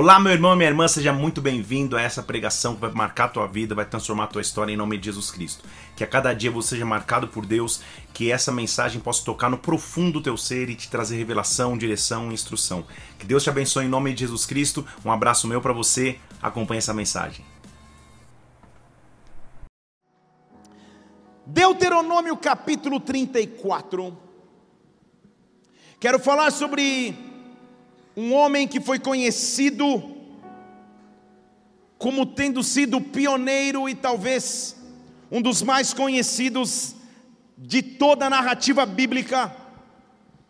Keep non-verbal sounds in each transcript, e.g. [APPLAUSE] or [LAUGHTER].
Olá, meu irmão e minha irmã, seja muito bem-vindo a essa pregação que vai marcar a tua vida, vai transformar a tua história em nome de Jesus Cristo. Que a cada dia você seja marcado por Deus, que essa mensagem possa tocar no profundo do teu ser e te trazer revelação, direção e instrução. Que Deus te abençoe em nome de Jesus Cristo. Um abraço meu para você. Acompanhe essa mensagem. Deuteronômio capítulo 34. Quero falar sobre um homem que foi conhecido como tendo sido pioneiro e talvez um dos mais conhecidos de toda a narrativa bíblica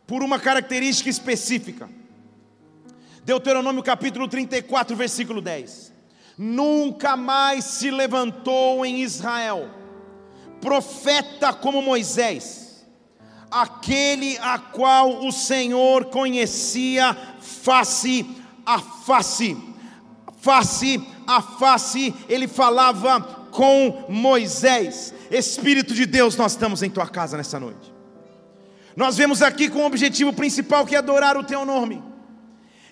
por uma característica específica. Deuteronômio capítulo 34, versículo 10. Nunca mais se levantou em Israel profeta como Moisés, aquele a qual o Senhor conhecia face a face. Face a face, ele falava com Moisés. Espírito de Deus, nós estamos em tua casa nessa noite. Nós vemos aqui com o objetivo principal que é adorar o teu nome.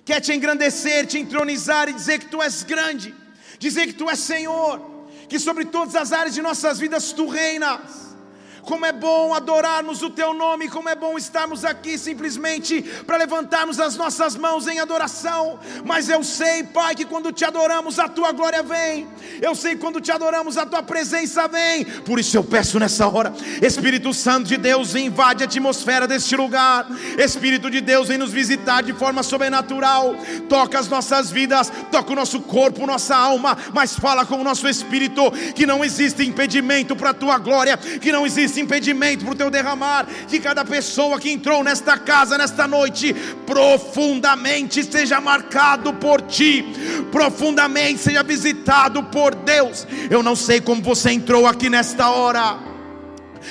Quer te engrandecer, te entronizar e dizer que tu és grande, dizer que tu és Senhor, que sobre todas as áreas de nossas vidas tu reinas como é bom adorarmos o Teu nome, como é bom estarmos aqui simplesmente para levantarmos as nossas mãos em adoração. Mas eu sei, Pai, que quando te adoramos, a Tua glória vem. Eu sei quando te adoramos, a Tua presença vem. Por isso eu peço nessa hora, Espírito Santo de Deus, invade a atmosfera deste lugar. Espírito de Deus, vem nos visitar de forma sobrenatural. Toca as nossas vidas, toca o nosso corpo, nossa alma, mas fala com o nosso espírito que não existe impedimento para a Tua glória, que não existe impedimento para o teu derramar. Que cada pessoa que entrou nesta casa, nesta noite, profundamente seja marcado por ti, profundamente seja visitado por Deus. Eu não sei como você entrou aqui nesta hora.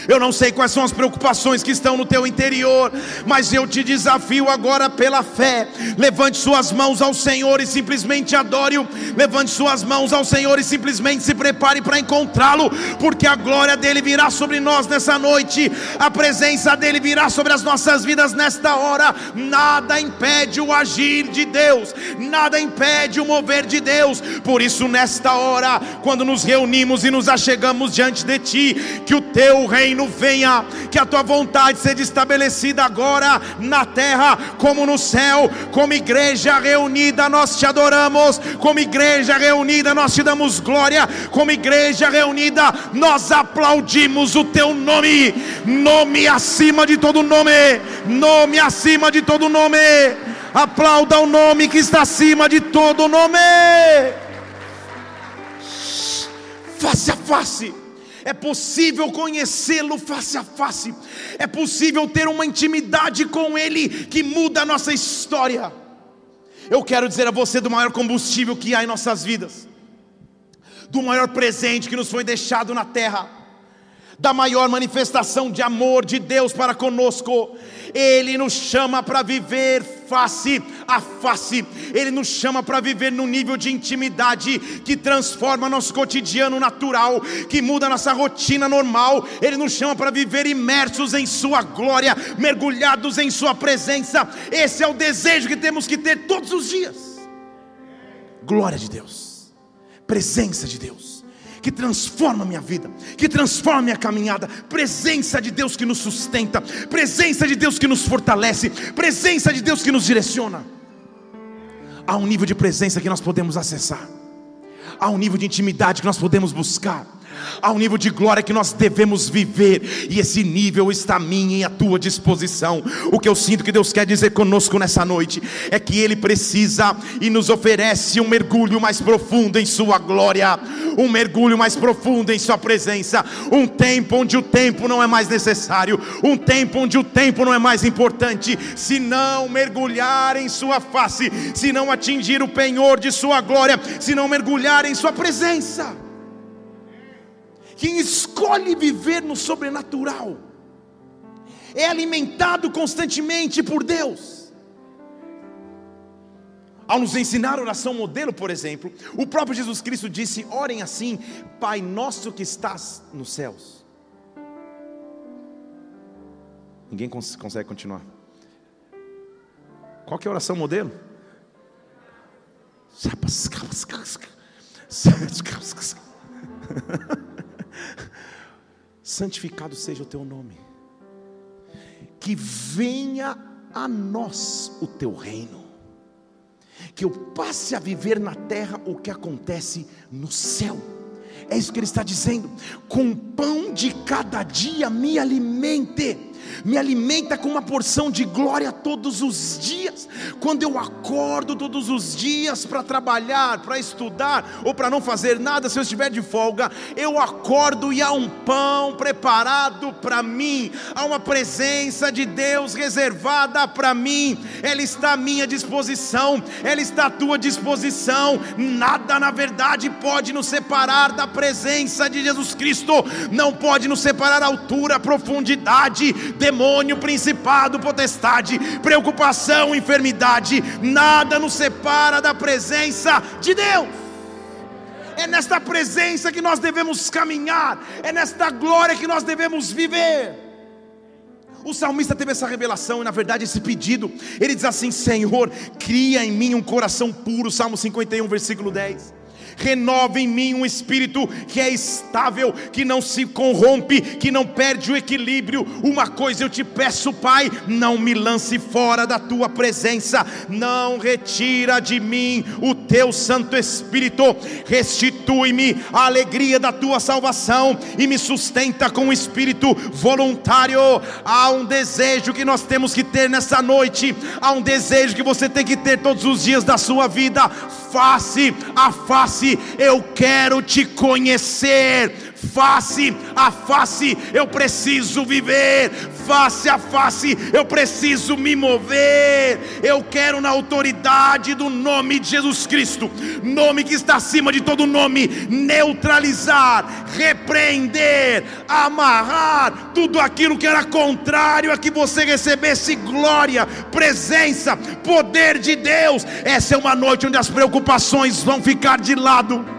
Eu não sei quais são as preocupações que estão no teu interior, mas eu te desafio agora pela fé. Levante suas mãos ao Senhor e simplesmente adore-o. Levante suas mãos ao Senhor e simplesmente se prepare para encontrá-lo, porque a glória dele virá sobre nós nessa noite, a presença dele virá sobre as nossas vidas nesta hora. Nada impede o agir de Deus, nada impede o mover de Deus. Por isso, nesta hora, quando nos reunimos e nos achegamos diante de ti, que o teu reino venha, que a tua vontade seja estabelecida agora na terra como no céu. Como igreja reunida, nós te adoramos. Como igreja reunida, nós te damos glória. Como igreja reunida, nós aplaudimos o teu nome, nome acima de todo nome, nome acima de todo nome. Aplauda o nome que está acima de todo nome. Face a face é possível conhecê-lo face a face, é possível ter uma intimidade com Ele que muda a nossa história. Eu quero dizer a você do maior combustível que há em nossas vidas, do maior presente que nos foi deixado na terra, da maior manifestação de amor de Deus para conosco, ele nos chama para viver face a face, Ele nos chama para viver num nível de intimidade que transforma nosso cotidiano natural, que muda nossa rotina normal, Ele nos chama para viver imersos em Sua glória, mergulhados em Sua presença. Esse é o desejo que temos que ter todos os dias. Glória de Deus, presença de Deus que transforma a minha vida, que transforma a minha caminhada, presença de Deus que nos sustenta, presença de Deus que nos fortalece, presença de Deus que nos direciona. Há um nível de presença que nós podemos acessar, há um nível de intimidade que nós podemos buscar há um nível de glória que nós devemos viver, e esse nível está a minha e a tua disposição. O que eu sinto que Deus quer dizer conosco nessa noite é que Ele precisa e nos oferece um mergulho mais profundo em Sua glória, um mergulho mais profundo em Sua presença, um tempo onde o tempo não é mais necessário, um tempo onde o tempo não é mais importante, se não mergulhar em Sua face, se não atingir o penhor de Sua glória, se não mergulhar em Sua presença. Quem escolhe viver no sobrenatural é alimentado constantemente por Deus. Ao nos ensinar oração modelo, por exemplo, o próprio Jesus Cristo disse: Orem assim, Pai nosso que estás nos céus. Ninguém cons consegue continuar. Qual que é a oração modelo? Santificado seja o teu nome. Que venha a nós o teu reino. Que eu passe a viver na terra o que acontece no céu. É isso que ele está dizendo. Com pão de cada dia me alimente me alimenta com uma porção de glória todos os dias. Quando eu acordo todos os dias para trabalhar, para estudar ou para não fazer nada, se eu estiver de folga, eu acordo e há um pão preparado para mim, há uma presença de Deus reservada para mim, ela está à minha disposição, ela está à tua disposição. Nada, na verdade, pode nos separar da presença de Jesus Cristo, não pode nos separar altura, profundidade, demônio, principado, potestade, preocupação, enfermidade, nada nos separa da presença de Deus. É nesta presença que nós devemos caminhar, é nesta glória que nós devemos viver. O salmista teve essa revelação e, na verdade, esse pedido. Ele diz assim: Senhor, cria em mim um coração puro. Salmo 51, versículo 10 renova em mim um espírito que é estável, que não se corrompe, que não perde o equilíbrio. Uma coisa eu te peço, Pai, não me lance fora da tua presença, não retira de mim o teu Santo Espírito, restitui-me a alegria da tua salvação e me sustenta com o espírito voluntário. Há um desejo que nós temos que ter nessa noite, há um desejo que você tem que ter todos os dias da sua vida, face a face eu quero te conhecer. Face a face, eu preciso viver. Face a face, eu preciso me mover. Eu quero, na autoridade do nome de Jesus Cristo, nome que está acima de todo nome, neutralizar, repreender, amarrar tudo aquilo que era contrário a que você recebesse glória, presença, poder de Deus. Essa é uma noite onde as preocupações vão ficar de lado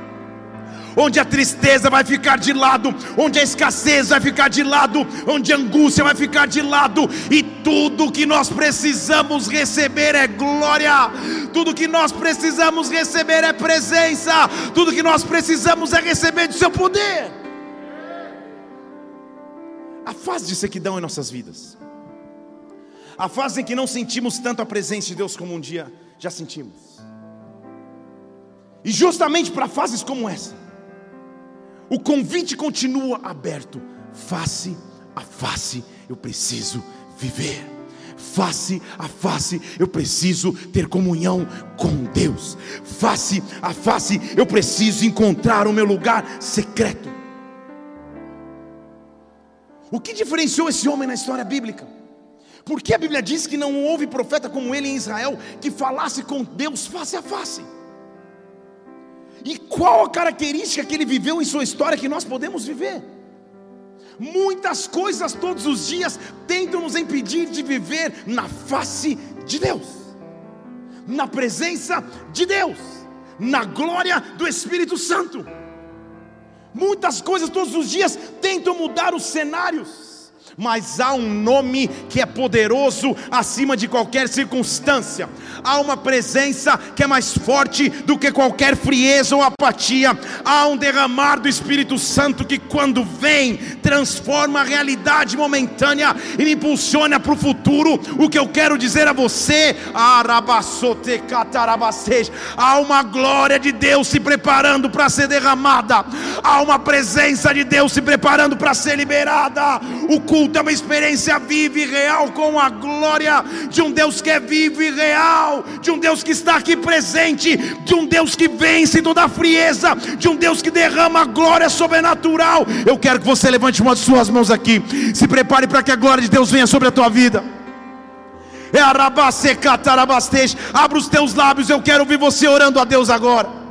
onde a tristeza vai ficar de lado, onde a escassez vai ficar de lado, onde a angústia vai ficar de lado, e tudo que nós precisamos receber é glória, tudo que nós precisamos receber é presença, tudo que nós precisamos é receber do seu poder. A fase de sequidão em nossas vidas, a fase em que não sentimos tanto a presença de Deus como um dia já sentimos. E justamente para fases como essa, o convite continua aberto. Face a face, eu preciso viver. Face a face, eu preciso ter comunhão com Deus. Face a face, eu preciso encontrar o meu lugar secreto. O que diferenciou esse homem na história bíblica? Porque a Bíblia diz que não houve profeta como ele em Israel que falasse com Deus face a face. E qual a característica que ele viveu em sua história que nós podemos viver? Muitas coisas todos os dias tentam nos impedir de viver na face de Deus, na presença de Deus, na glória do Espírito Santo. Muitas coisas todos os dias tentam mudar os cenários mas há um nome que é poderoso acima de qualquer circunstância. Há uma presença que é mais forte do que qualquer frieza ou apatia. Há um derramar do Espírito Santo que, quando vem, transforma a realidade momentânea e me impulsiona para o futuro. O que eu quero dizer a você, há uma glória de Deus se preparando para ser derramada, há uma presença de Deus se preparando para ser liberada. O culto culto é uma experiência viva e real com a glória de um Deus que é vivo e real, de um Deus que está aqui presente, de um Deus que vence toda a frieza, de um Deus que derrama a glória sobrenatural. Eu quero que você levante uma de suas mãos aqui, se prepare para que a glória de Deus venha sobre a tua vida. É Abra os teus lábios, eu quero ouvir você orando a Deus agora.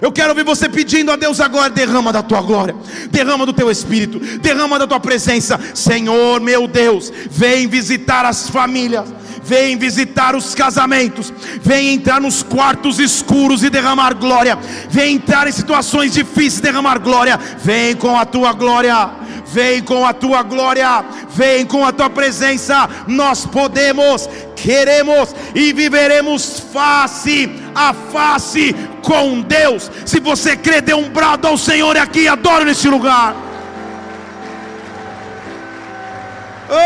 Eu quero ouvir você pedindo a Deus agora: derrama da tua glória, derrama do teu espírito, derrama da tua presença. Senhor meu Deus, vem visitar as famílias, vem visitar os casamentos, vem entrar nos quartos escuros e derramar glória, vem entrar em situações difíceis e derramar glória. Vem com a tua glória, vem com a tua glória, vem com a tua presença. Nós podemos queremos e viveremos face a face com Deus. Se você crê, dê um brado ao Senhor aqui adoro nesse lugar. Oh!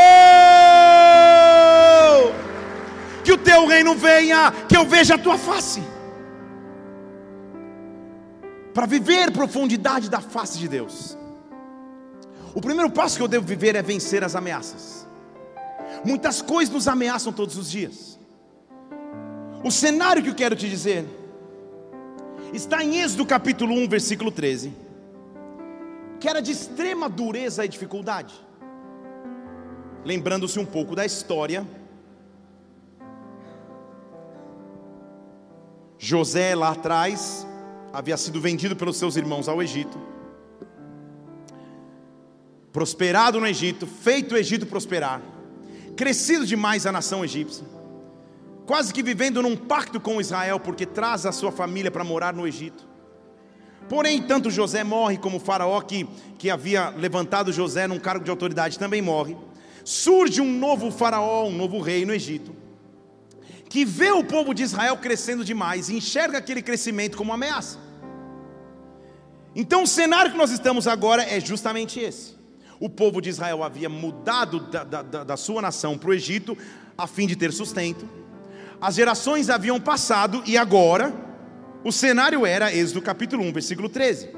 Que o teu reino venha, que eu veja a tua face. Para viver profundidade da face de Deus. O primeiro passo que eu devo viver é vencer as ameaças. Muitas coisas nos ameaçam todos os dias. O cenário que eu quero te dizer está em Êxodo capítulo 1, versículo 13, que era de extrema dureza e dificuldade. Lembrando-se um pouco da história, José lá atrás havia sido vendido pelos seus irmãos ao Egito, prosperado no Egito, feito o Egito prosperar, crescido demais a nação egípcia, quase que vivendo num pacto com Israel, porque traz a sua família para morar no Egito. Porém, tanto José morre, como o faraó que, que havia levantado José num cargo de autoridade também morre. Surge um novo faraó, um novo rei no Egito, que vê o povo de Israel crescendo demais e enxerga aquele crescimento como ameaça. Então, o cenário que nós estamos agora é justamente esse. O povo de Israel havia mudado da, da, da sua nação para o Egito a fim de ter sustento as gerações haviam passado e agora o cenário era Êxodo capítulo 1, versículo 13.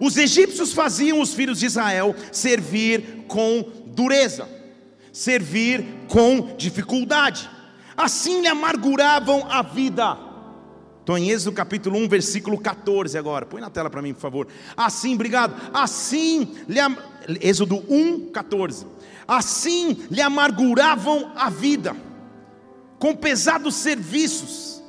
Os egípcios faziam os filhos de Israel servir com dureza, servir com dificuldade. Assim lhe amarguravam a vida. Estou em Êxodo capítulo 1, versículo 14 agora. Põe na tela para mim, por favor. Assim, obrigado. Assim lhe am... Êxodo 1, 14. Assim lhe amarguravam a vida com pesados serviços.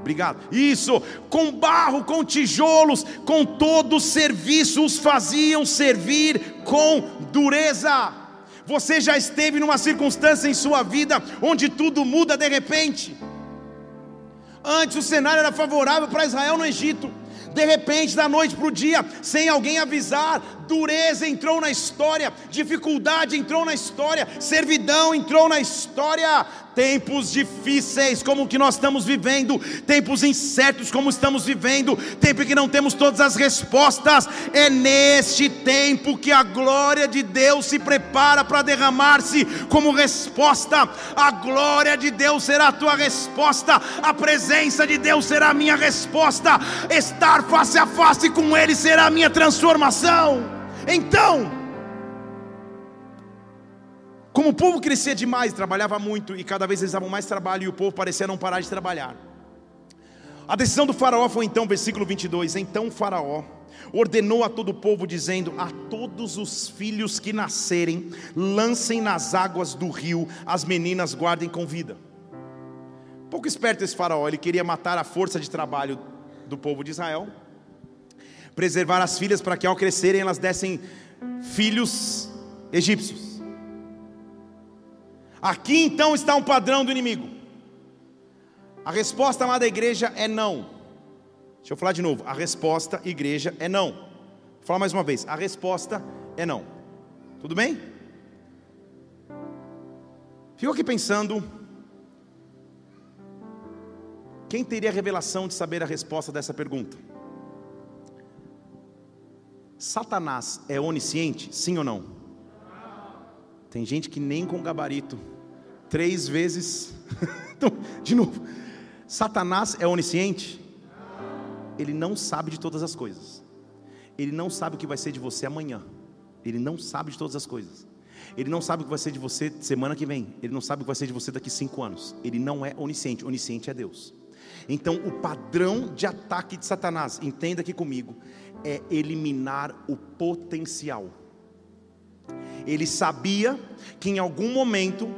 Obrigado. Isso, com barro, com tijolos, com todo serviço os faziam servir com dureza. Você já esteve numa circunstância em sua vida onde tudo muda de repente. Antes o cenário era favorável para Israel no Egito. De repente, da noite para o dia, sem alguém avisar, dureza entrou na história, dificuldade entrou na história, servidão entrou na história, tempos difíceis como o que nós estamos vivendo, tempos incertos como estamos vivendo, tempo em que não temos todas as respostas. É neste tempo que a glória de Deus se prepara para derramar-se como resposta. A glória de Deus será a tua resposta, a presença de Deus será a minha resposta, estar face a face com Ele será a minha transformação. Então, como o povo crescia demais, trabalhava muito e cada vez eles davam mais trabalho e o povo parecia não parar de trabalhar. A decisão do faraó foi então, versículo 22, então o faraó ordenou a todo o povo dizendo: A todos os filhos que nascerem, lancem nas águas do rio, as meninas guardem com vida. Pouco esperto esse faraó, ele queria matar a força de trabalho do povo de Israel, preservar as filhas para que ao crescerem elas dessem filhos egípcios. Aqui então está um padrão do inimigo. A resposta, amada igreja, é não. Deixa eu falar de novo. A resposta, igreja, é não. Vou falar mais uma vez. A resposta é não. Tudo bem? Fico aqui pensando. Quem teria a revelação de saber a resposta dessa pergunta? Satanás é onisciente? Sim ou não? Tem gente que nem com gabarito, três vezes. [LAUGHS] então, de novo, Satanás é onisciente? Ele não sabe de todas as coisas. Ele não sabe o que vai ser de você amanhã. Ele não sabe de todas as coisas. Ele não sabe o que vai ser de você semana que vem. Ele não sabe o que vai ser de você daqui cinco anos. Ele não é onisciente. Onisciente é Deus. Então, o padrão de ataque de Satanás, entenda aqui comigo, é eliminar o potencial. Ele sabia que em algum momento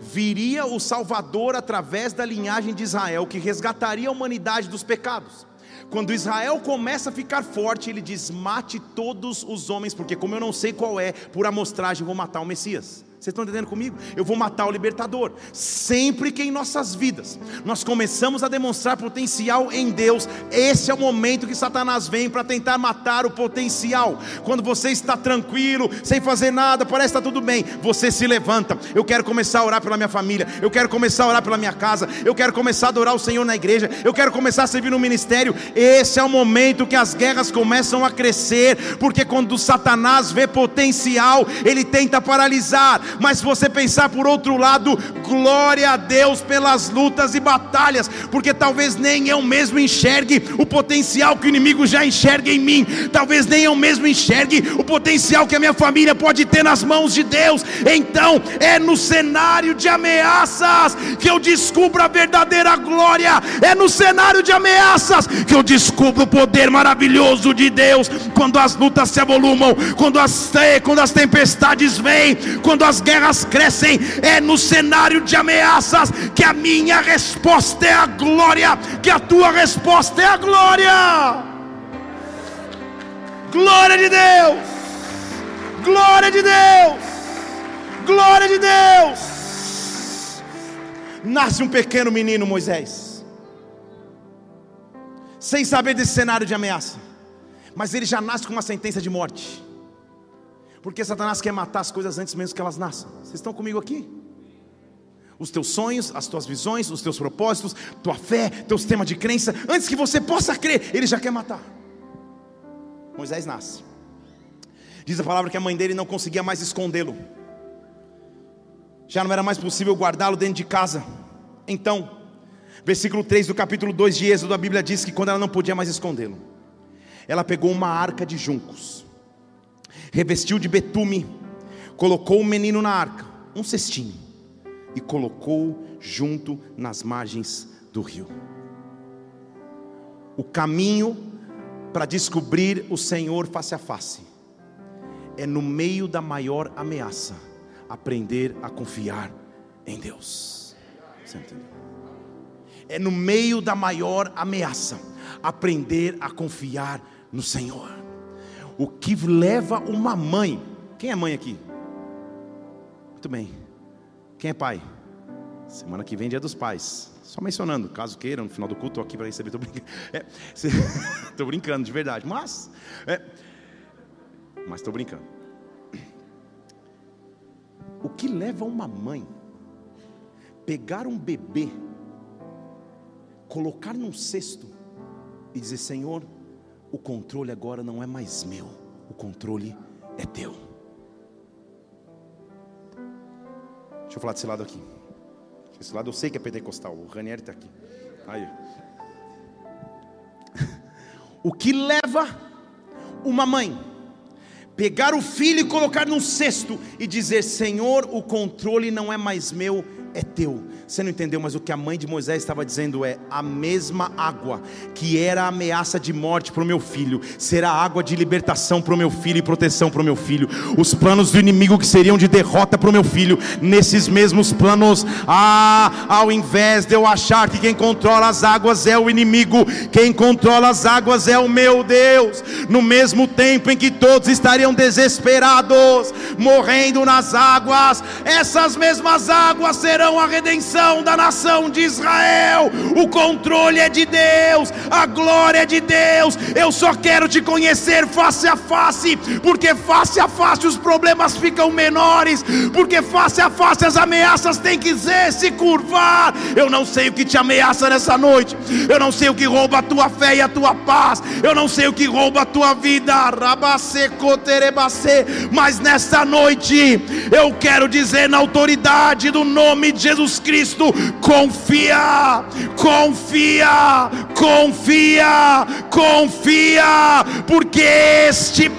viria o Salvador através da linhagem de Israel, que resgataria a humanidade dos pecados. Quando Israel começa a ficar forte, ele diz: mate todos os homens, porque como eu não sei qual é, por amostragem vou matar o Messias. Vocês estão entendendo comigo? Eu vou matar o libertador. Sempre que em nossas vidas nós começamos a demonstrar potencial em Deus, esse é o momento que Satanás vem para tentar matar o potencial. Quando você está tranquilo, sem fazer nada, parece que está tudo bem, você se levanta. Eu quero começar a orar pela minha família, eu quero começar a orar pela minha casa, eu quero começar a adorar o Senhor na igreja, eu quero começar a servir no ministério. Esse é o momento que as guerras começam a crescer, porque quando Satanás vê potencial, ele tenta paralisar mas se você pensar por outro lado, glória a Deus pelas lutas e batalhas, porque talvez nem eu mesmo enxergue o potencial que o inimigo já enxerga em mim, talvez nem eu mesmo enxergue o potencial que a minha família pode ter nas mãos de Deus. Então, é no cenário de ameaças que eu descubro a verdadeira glória, é no cenário de ameaças que eu descubro o poder maravilhoso de Deus. Quando as lutas se avolumam, quando as, quando as tempestades vêm, quando as guerras crescem, é no cenário de ameaças que a minha resposta é a glória, que a tua resposta é a glória. Glória de Deus, glória de Deus, glória de Deus. Nasce um pequeno menino, Moisés, sem saber desse cenário de ameaça, mas ele já nasce com uma sentença de morte. Porque Satanás quer matar as coisas antes mesmo que elas nasçam. Vocês estão comigo aqui? Os teus sonhos, as tuas visões, os teus propósitos, tua fé, teu sistema de crença, antes que você possa crer, ele já quer matar. Moisés nasce. Diz a palavra que a mãe dele não conseguia mais escondê-lo. Já não era mais possível guardá-lo dentro de casa. Então, versículo 3 do capítulo 2 de Êxodo, a Bíblia diz que quando ela não podia mais escondê-lo, ela pegou uma arca de juncos revestiu de betume, colocou o menino na arca, um cestinho, e colocou junto nas margens do rio. O caminho para descobrir o Senhor face a face é no meio da maior ameaça aprender a confiar em Deus. Você entendeu? É no meio da maior ameaça aprender a confiar no Senhor o que leva uma mãe. Quem é mãe aqui? Muito bem. Quem é pai? Semana que vem, dia dos pais. Só mencionando, caso queira, no final do culto, estou aqui para receber. Estou brincando. [LAUGHS] É, [LAUGHS] brincando, de verdade. Mas, é, mas estou brincando. O que leva uma mãe pegar um bebê, colocar num cesto e dizer: Senhor, o controle agora não é mais meu, o controle é teu. Deixa eu falar desse lado aqui. Esse lado eu sei que é pentecostal, o Ranieri está aqui. Aí. [LAUGHS] O que leva uma mãe pegar o filho e colocar num cesto e dizer: Senhor, o controle não é mais meu, é teu. Você não entendeu, mas o que a mãe de Moisés estava dizendo é: a mesma água que era ameaça de morte para o meu filho, será água de libertação para o meu filho e proteção para o meu filho. Os planos do inimigo que seriam de derrota para o meu filho, nesses mesmos planos, ah, ao invés de eu achar que quem controla as águas é o inimigo, quem controla as águas é o meu Deus. No mesmo tempo em que todos estariam desesperados, morrendo nas águas, essas mesmas águas serão a redenção da nação de Israel. O controle é de Deus, a glória é de Deus. Eu só quero te conhecer face a face, porque face a face os problemas ficam menores, porque face a face as ameaças têm que se curvar. Eu não sei o que te ameaça nessa noite, eu não sei o que rouba a tua fé e a tua paz, eu não sei o que rouba a tua vida, mas nesta noite eu quero dizer na autoridade do nome de Jesus Cristo confia, confia, confia, confia, porque este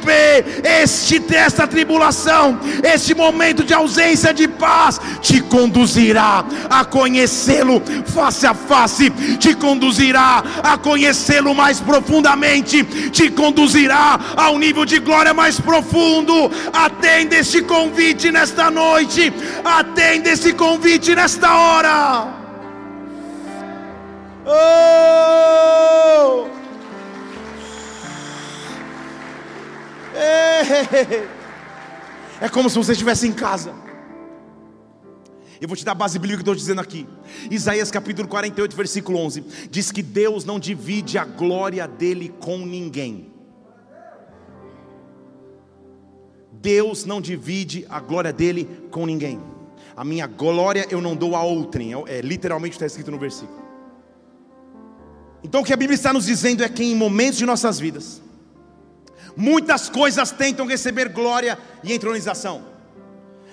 este esta tribulação, este momento de ausência de paz te conduzirá a conhecê-lo face a face, te conduzirá a conhecê-lo mais profundamente, te conduzirá a um nível de glória mais profundo. Atenda este convite nesta noite, atenda esse convite nesta hora. Oh! É como se você estivesse em casa. Eu vou te dar a base bíblica que estou dizendo aqui. Isaías capítulo 48, versículo 11. Diz que Deus não divide a glória dele com ninguém. Deus não divide a glória dele com ninguém. A minha glória eu não dou a outrem. É, é literalmente está escrito no versículo. Então o que a Bíblia está nos dizendo é que em momentos de nossas vidas, muitas coisas tentam receber glória e entronização.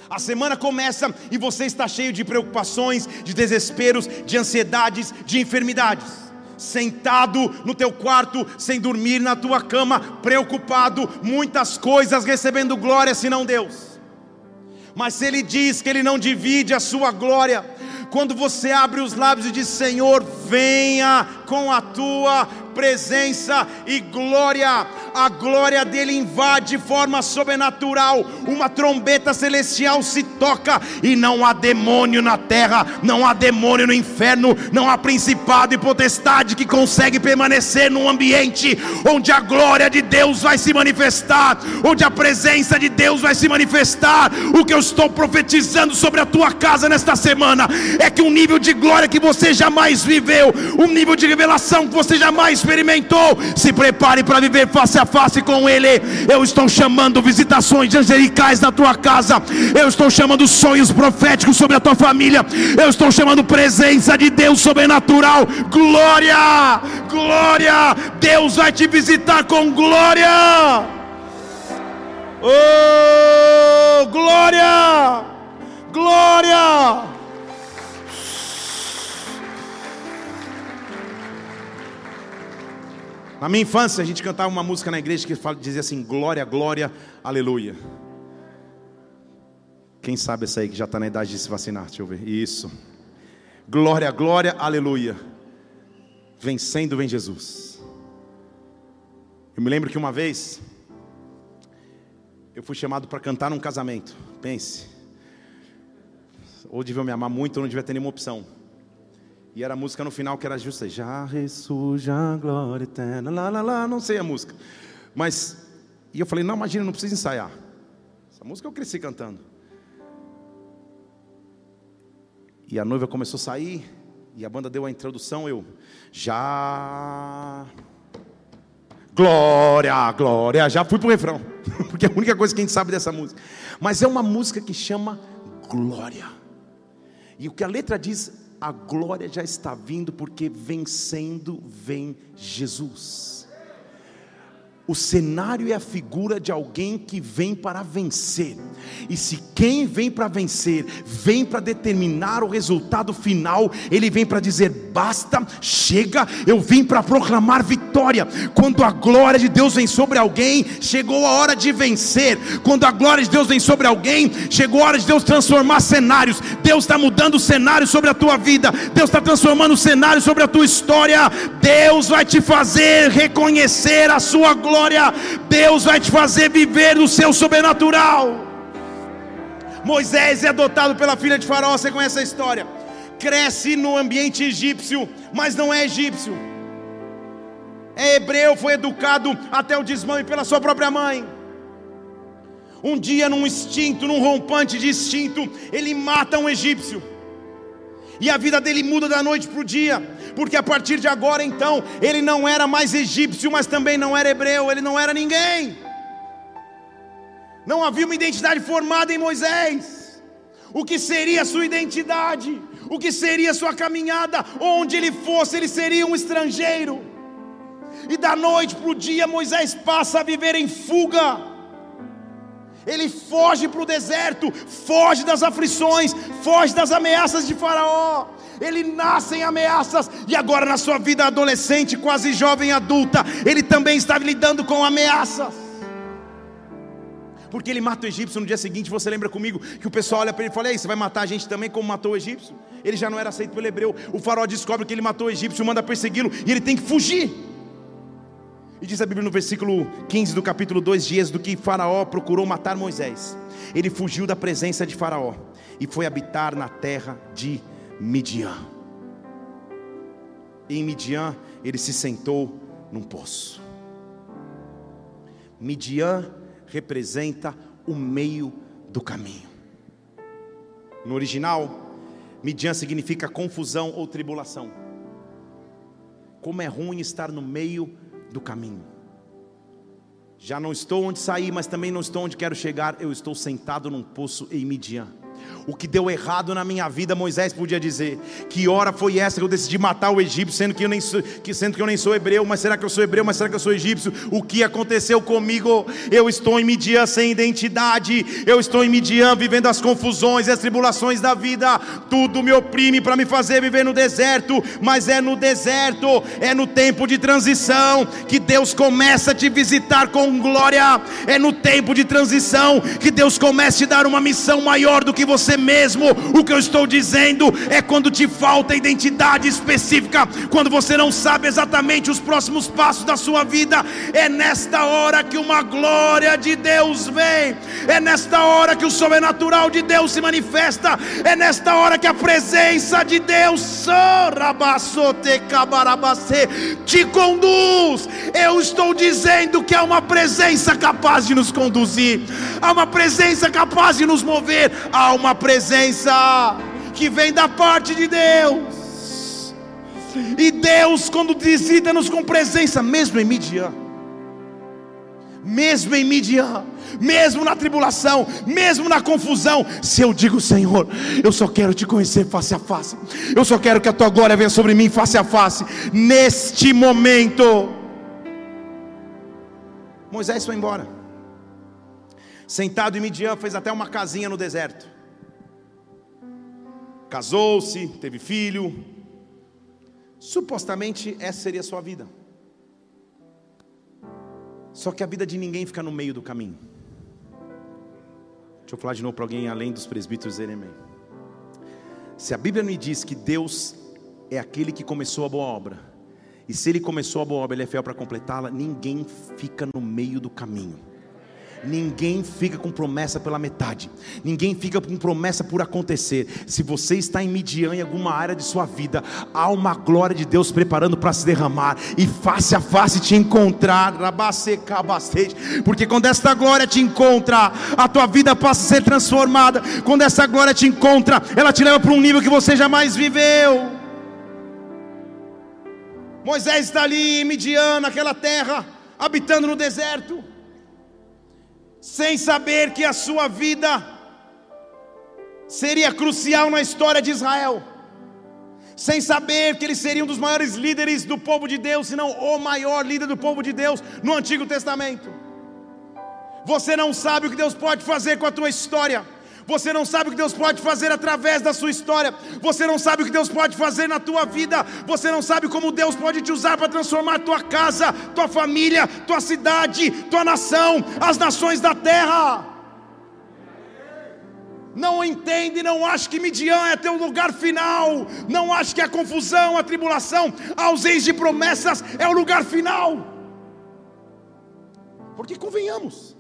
A semana começa e você está cheio de preocupações, de desesperos, de ansiedades, de enfermidades. Sentado no teu quarto, sem dormir na tua cama, preocupado, muitas coisas recebendo glória, senão Deus. Mas Ele diz que Ele não divide a sua glória, quando você abre os lábios e diz: Senhor, venha com a tua presença e glória. A glória dele invade de forma sobrenatural. Uma trombeta celestial se toca e não há demônio na terra, não há demônio no inferno, não há principado e potestade que consegue permanecer num ambiente onde a glória de Deus vai se manifestar, onde a presença de Deus vai se manifestar. O que eu estou profetizando sobre a tua casa nesta semana é que um nível de glória que você jamais viveu, um nível de revelação que você jamais experimentou. Se prepare para viver face a face com Ele. Eu estou chamando visitações angelicais na tua casa. Eu estou chamando sonhos proféticos sobre a tua família. Eu estou chamando presença de Deus sobrenatural. Glória! Glória! Deus vai te visitar com glória. Oh, glória! Glória! Na minha infância, a gente cantava uma música na igreja que dizia assim: Glória, glória, aleluia. Quem sabe essa aí que já está na idade de se vacinar? Deixa eu ver. Isso. Glória, glória, aleluia. Vencendo vem Jesus. Eu me lembro que uma vez eu fui chamado para cantar num casamento. Pense. Ou deviam me amar muito, ou não devia ter nenhuma opção. E era a música no final que era justa. Já ressurge a glória eterna. Lá, lá, lá, não sei a música. Mas, e eu falei, não, imagina, não precisa ensaiar. Essa música eu cresci cantando. E a noiva começou a sair, e a banda deu a introdução, eu, já. Glória, glória, já fui pro refrão, [LAUGHS] porque é a única coisa que a gente sabe dessa música. Mas é uma música que chama glória. E o que a letra diz a glória já está vindo, porque vencendo vem Jesus. O cenário é a figura de alguém que vem para vencer. E se quem vem para vencer, vem para determinar o resultado final, ele vem para dizer: basta, chega, eu vim para proclamar vitória. Quando a glória de Deus vem sobre alguém, chegou a hora de vencer. Quando a glória de Deus vem sobre alguém, chegou a hora de Deus transformar cenários. Deus está mudando o cenário sobre a tua vida, Deus está transformando o cenário sobre a tua história. Deus vai te fazer reconhecer a sua glória glória, Deus vai te fazer viver no seu sobrenatural. Moisés é adotado pela filha de Faraó, você conhece a história. Cresce no ambiente egípcio, mas não é egípcio. É hebreu, foi educado até o desmame pela sua própria mãe. Um dia, num instinto, num rompante de instinto, ele mata um egípcio. E a vida dele muda da noite para o dia, porque a partir de agora então, ele não era mais egípcio, mas também não era hebreu, ele não era ninguém. Não havia uma identidade formada em Moisés. O que seria a sua identidade? O que seria a sua caminhada? Onde ele fosse, ele seria um estrangeiro. E da noite para o dia, Moisés passa a viver em fuga ele foge para o deserto, foge das aflições, foge das ameaças de Faraó. Ele nasce em ameaças e agora na sua vida adolescente, quase jovem adulta, ele também está lidando com ameaças. Porque ele mata o egípcio no dia seguinte, você lembra comigo que o pessoal olha para ele e fala: Ei, você vai matar a gente também como matou o egípcio? Ele já não era aceito pelo hebreu. O faraó descobre que ele matou o egípcio, manda persegui-lo e ele tem que fugir. E diz a Bíblia no versículo 15 do capítulo 2 de Êxodo que Faraó procurou matar Moisés. Ele fugiu da presença de Faraó e foi habitar na terra de Midian. Em Midian ele se sentou num poço. Midian representa o meio do caminho. No original, Midian significa confusão ou tribulação. Como é ruim estar no meio do caminho. Já não estou onde sair, mas também não estou onde quero chegar. Eu estou sentado num poço em Midian o que deu errado na minha vida, Moisés podia dizer: Que hora foi essa que eu decidi matar o egípcio, sendo que eu nem sou, que, sendo que eu nem sou hebreu, mas será que eu sou hebreu, mas será que eu sou egípcio? O que aconteceu comigo? Eu estou em Midian sem identidade, eu estou em Midian vivendo as confusões e as tribulações da vida, tudo me oprime para me fazer viver no deserto, mas é no deserto, é no tempo de transição que Deus começa a te visitar com glória, é no tempo de transição que Deus começa a te dar uma missão maior do que você você mesmo. O que eu estou dizendo é quando te falta identidade específica, quando você não sabe exatamente os próximos passos da sua vida, é nesta hora que uma glória de Deus vem, é nesta hora que o sobrenatural de Deus se manifesta, é nesta hora que a presença de Deus te conduz. Eu estou dizendo que há uma presença capaz de nos conduzir, há uma presença capaz de nos mover, há uma presença que vem da parte de Deus. E Deus, quando visita-nos com presença, mesmo em Midian, mesmo em Midian, mesmo na tribulação, mesmo na confusão, se eu digo, Senhor, eu só quero te conhecer face a face, eu só quero que a tua glória venha sobre mim face a face, neste momento, Moisés foi embora, sentado em Midian, fez até uma casinha no deserto casou-se, teve filho. Supostamente essa seria a sua vida. Só que a vida de ninguém fica no meio do caminho. Deixa eu falar de novo para alguém além dos presbíteros dizerem amém. Se a Bíblia me diz que Deus é aquele que começou a boa obra, e se ele começou a boa obra, ele é fiel para completá-la, ninguém fica no meio do caminho. Ninguém fica com promessa pela metade. Ninguém fica com promessa por acontecer. Se você está em Midian em alguma área de sua vida, há uma glória de Deus preparando para se derramar e face a face te encontrar, porque quando esta glória te encontra, a tua vida passa a ser transformada. Quando essa glória te encontra, ela te leva para um nível que você jamais viveu. Moisés está ali em Midian, naquela terra, habitando no deserto sem saber que a sua vida seria crucial na história de Israel, sem saber que ele seria um dos maiores líderes do povo de Deus, se não o maior líder do povo de Deus no Antigo Testamento. Você não sabe o que Deus pode fazer com a tua história. Você não sabe o que Deus pode fazer através da sua história. Você não sabe o que Deus pode fazer na tua vida. Você não sabe como Deus pode te usar para transformar tua casa, tua família, tua cidade, tua nação, as nações da terra. Não entende, não acha que Midian é teu lugar final. Não acha que a confusão, a tribulação, a ausência de promessas é o lugar final. Porque convenhamos,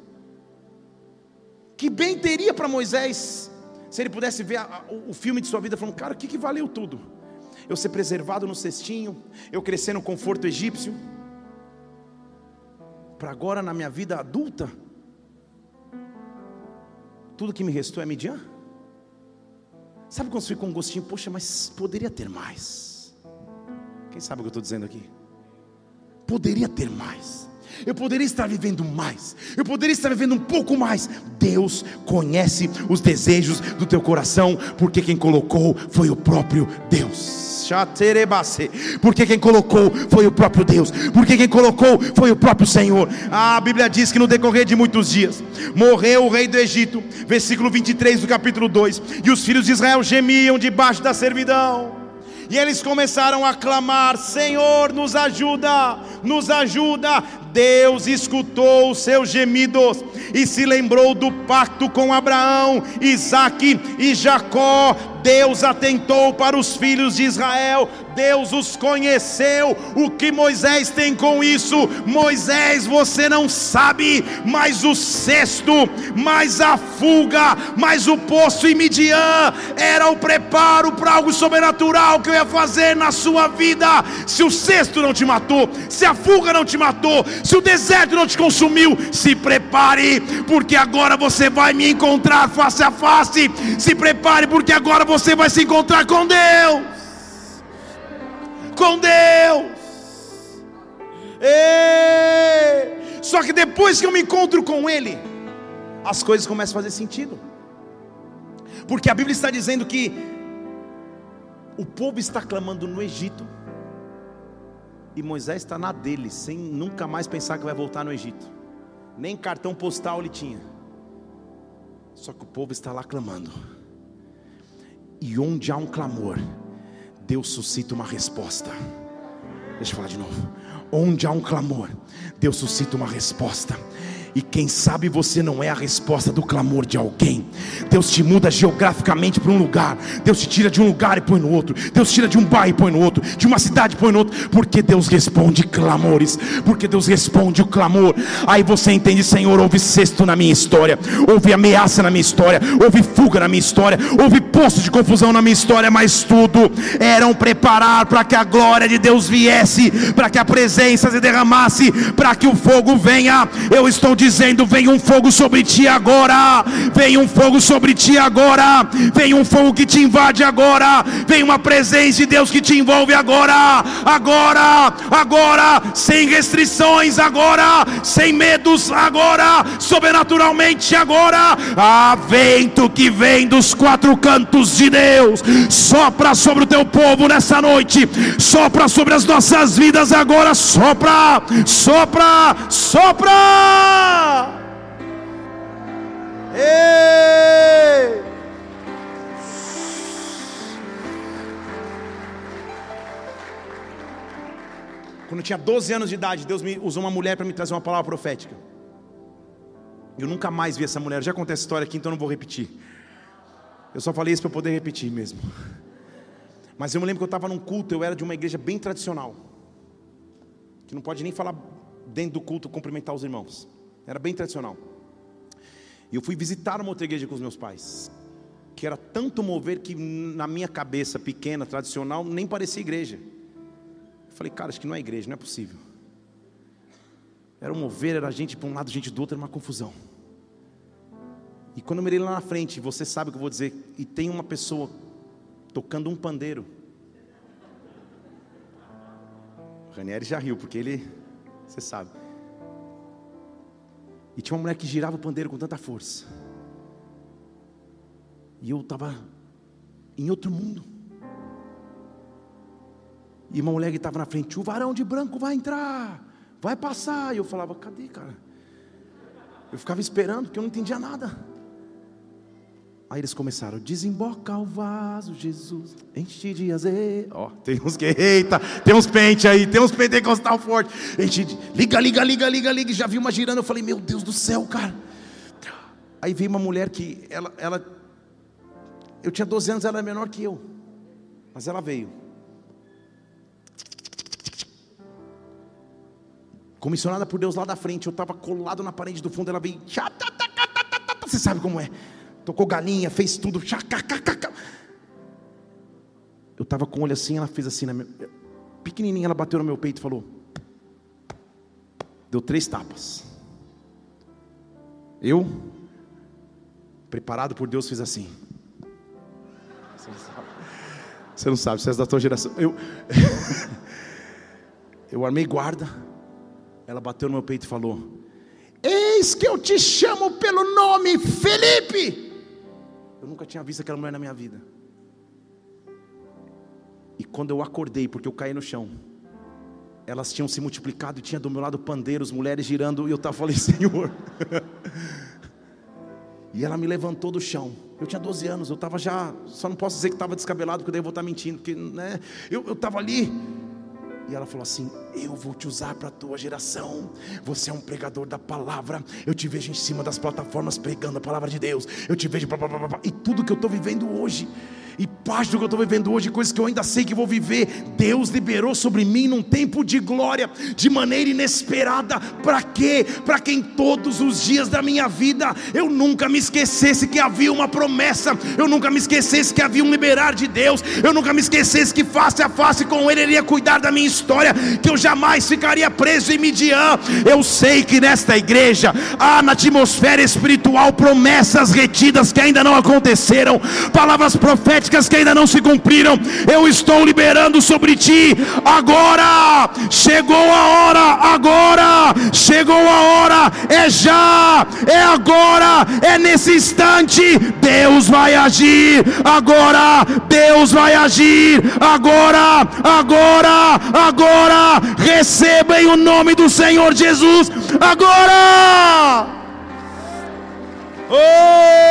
que bem teria para Moisés se ele pudesse ver a, a, o filme de sua vida, falando: Cara, o que, que valeu tudo? Eu ser preservado no cestinho, eu crescer no conforto egípcio, para agora na minha vida adulta, tudo que me restou é Midian? Sabe quando você com um gostinho, poxa, mas poderia ter mais? Quem sabe o que eu estou dizendo aqui? Poderia ter mais eu poderia estar vivendo mais, eu poderia estar vivendo um pouco mais. Deus conhece os desejos do teu coração, porque quem colocou foi o próprio Deus. Porque quem colocou foi o próprio Deus, porque quem colocou foi o próprio Senhor. a Bíblia diz que no decorrer de muitos dias morreu o rei do Egito, versículo 23 do capítulo 2, e os filhos de Israel gemiam debaixo da servidão. E eles começaram a clamar: Senhor, nos ajuda, nos ajuda. Deus escutou os seus gemidos e se lembrou do pacto com Abraão, Isaque e Jacó. Deus atentou para os filhos de Israel, Deus os conheceu. O que Moisés tem com isso? Moisés, você não sabe, mas o cesto, mais a fuga, mais o poço em Midian era o preparo para algo sobrenatural que eu ia fazer na sua vida. Se o cesto não te matou, se a fuga não te matou, se o deserto não te consumiu, se prepare, porque agora você vai me encontrar face a face. Se prepare, porque agora você vai se encontrar com Deus. Com Deus. Ei! Só que depois que eu me encontro com Ele, as coisas começam a fazer sentido. Porque a Bíblia está dizendo que o povo está clamando no Egito, e Moisés está na dele, sem nunca mais pensar que vai voltar no Egito. Nem cartão postal ele tinha. Só que o povo está lá clamando. E onde há um clamor, Deus suscita uma resposta. Deixa eu falar de novo. Onde há um clamor, Deus suscita uma resposta. E quem sabe você não é a resposta do clamor de alguém. Deus te muda geograficamente para um lugar. Deus te tira de um lugar e põe no outro. Deus tira de um bairro e põe no outro. De uma cidade e põe no outro. Porque Deus responde clamores. Porque Deus responde o clamor. Aí você entende, Senhor, houve cesto na minha história. Houve ameaça na minha história. Houve fuga na minha história. Houve posto de confusão na minha história. Mas tudo eram preparar para que a glória de Deus viesse. Para que a presença se derramasse. Para que o fogo venha. Eu estou dizendo dizendo: Vem um fogo sobre ti agora, vem um fogo sobre ti agora, vem um fogo que te invade agora, vem uma presença de Deus que te envolve agora, agora, agora, sem restrições, agora, sem medos, agora, sobrenaturalmente agora. Há vento que vem dos quatro cantos de Deus, sopra sobre o teu povo nessa noite, sopra sobre as nossas vidas agora, sopra, sopra, sopra. Quando eu tinha 12 anos de idade, Deus me usou uma mulher para me trazer uma palavra profética. Eu nunca mais vi essa mulher. Eu já contei essa história aqui, então não vou repetir. Eu só falei isso para poder repetir mesmo. Mas eu me lembro que eu estava num culto, eu era de uma igreja bem tradicional. Que não pode nem falar dentro do culto cumprimentar os irmãos. Era bem tradicional. E eu fui visitar uma outra igreja com os meus pais. Que era tanto mover que na minha cabeça pequena, tradicional, nem parecia igreja. Falei, cara, acho que não é igreja, não é possível. Era um mover, era gente para um lado, gente do outro, era uma confusão. E quando eu mirei lá na frente, você sabe o que eu vou dizer, e tem uma pessoa tocando um pandeiro. O Ranieri já riu, porque ele, você sabe. E tinha uma mulher que girava o pandeiro com tanta força. E eu estava em outro mundo. E uma mulher que estava na frente, o varão de branco vai entrar, vai passar. E eu falava, cadê, cara? Eu ficava esperando, porque eu não entendia nada. Aí eles começaram, desemboca o vaso, Jesus, enche de azeite. Ó, tem uns que, eita, tem uns pente aí, tem uns pentecostal forte. Enche de, liga, liga, liga, liga, liga. Já vi uma girando, eu falei, meu Deus do céu, cara. Aí veio uma mulher que, ela, ela, eu tinha 12 anos, ela era menor que eu. Mas ela veio. Comissionada por Deus lá da frente, eu estava colado na parede do fundo, ela veio. Você sabe como é tocou galinha, fez tudo. Eu estava com o olho assim, ela fez assim, na minha... pequenininha, ela bateu no meu peito e falou: deu três tapas. Eu, preparado por Deus, fiz assim. Você não sabe, você é da tua geração. Eu, [LAUGHS] eu armei guarda. Ela bateu no meu peito e falou: Eis que eu te chamo pelo nome Felipe. Eu nunca tinha visto aquela mulher na minha vida. E quando eu acordei, porque eu caí no chão, elas tinham se multiplicado e tinha do meu lado pandeiros, mulheres girando, e eu estava falei, [LAUGHS] Senhor. e ela me levantou do chão. Eu tinha 12 anos, eu estava já, só não posso dizer que estava descabelado, porque daí eu vou estar mentindo, porque né, eu estava ali e ela falou assim: Eu vou te usar para a tua geração. Você é um pregador da palavra. Eu te vejo em cima das plataformas pregando a palavra de Deus. Eu te vejo. Blá, blá, blá, e tudo que eu estou vivendo hoje. E parte do que eu estou vivendo hoje, coisas que eu ainda sei que vou viver, Deus liberou sobre mim num tempo de glória, de maneira inesperada. Para quê? Para que em todos os dias da minha vida eu nunca me esquecesse que havia uma promessa, eu nunca me esquecesse que havia um liberar de Deus, eu nunca me esquecesse que face a face com Ele Ele ia cuidar da minha história, que eu jamais ficaria preso em Midian. Eu sei que nesta igreja há na atmosfera espiritual promessas retidas que ainda não aconteceram, palavras proféticas que ainda não se cumpriram. Eu estou liberando sobre ti agora. Chegou a hora, agora. Chegou a hora, é já, é agora, é nesse instante. Deus vai agir agora. Deus vai agir agora, agora, agora. Receba o nome do Senhor Jesus agora. Oh!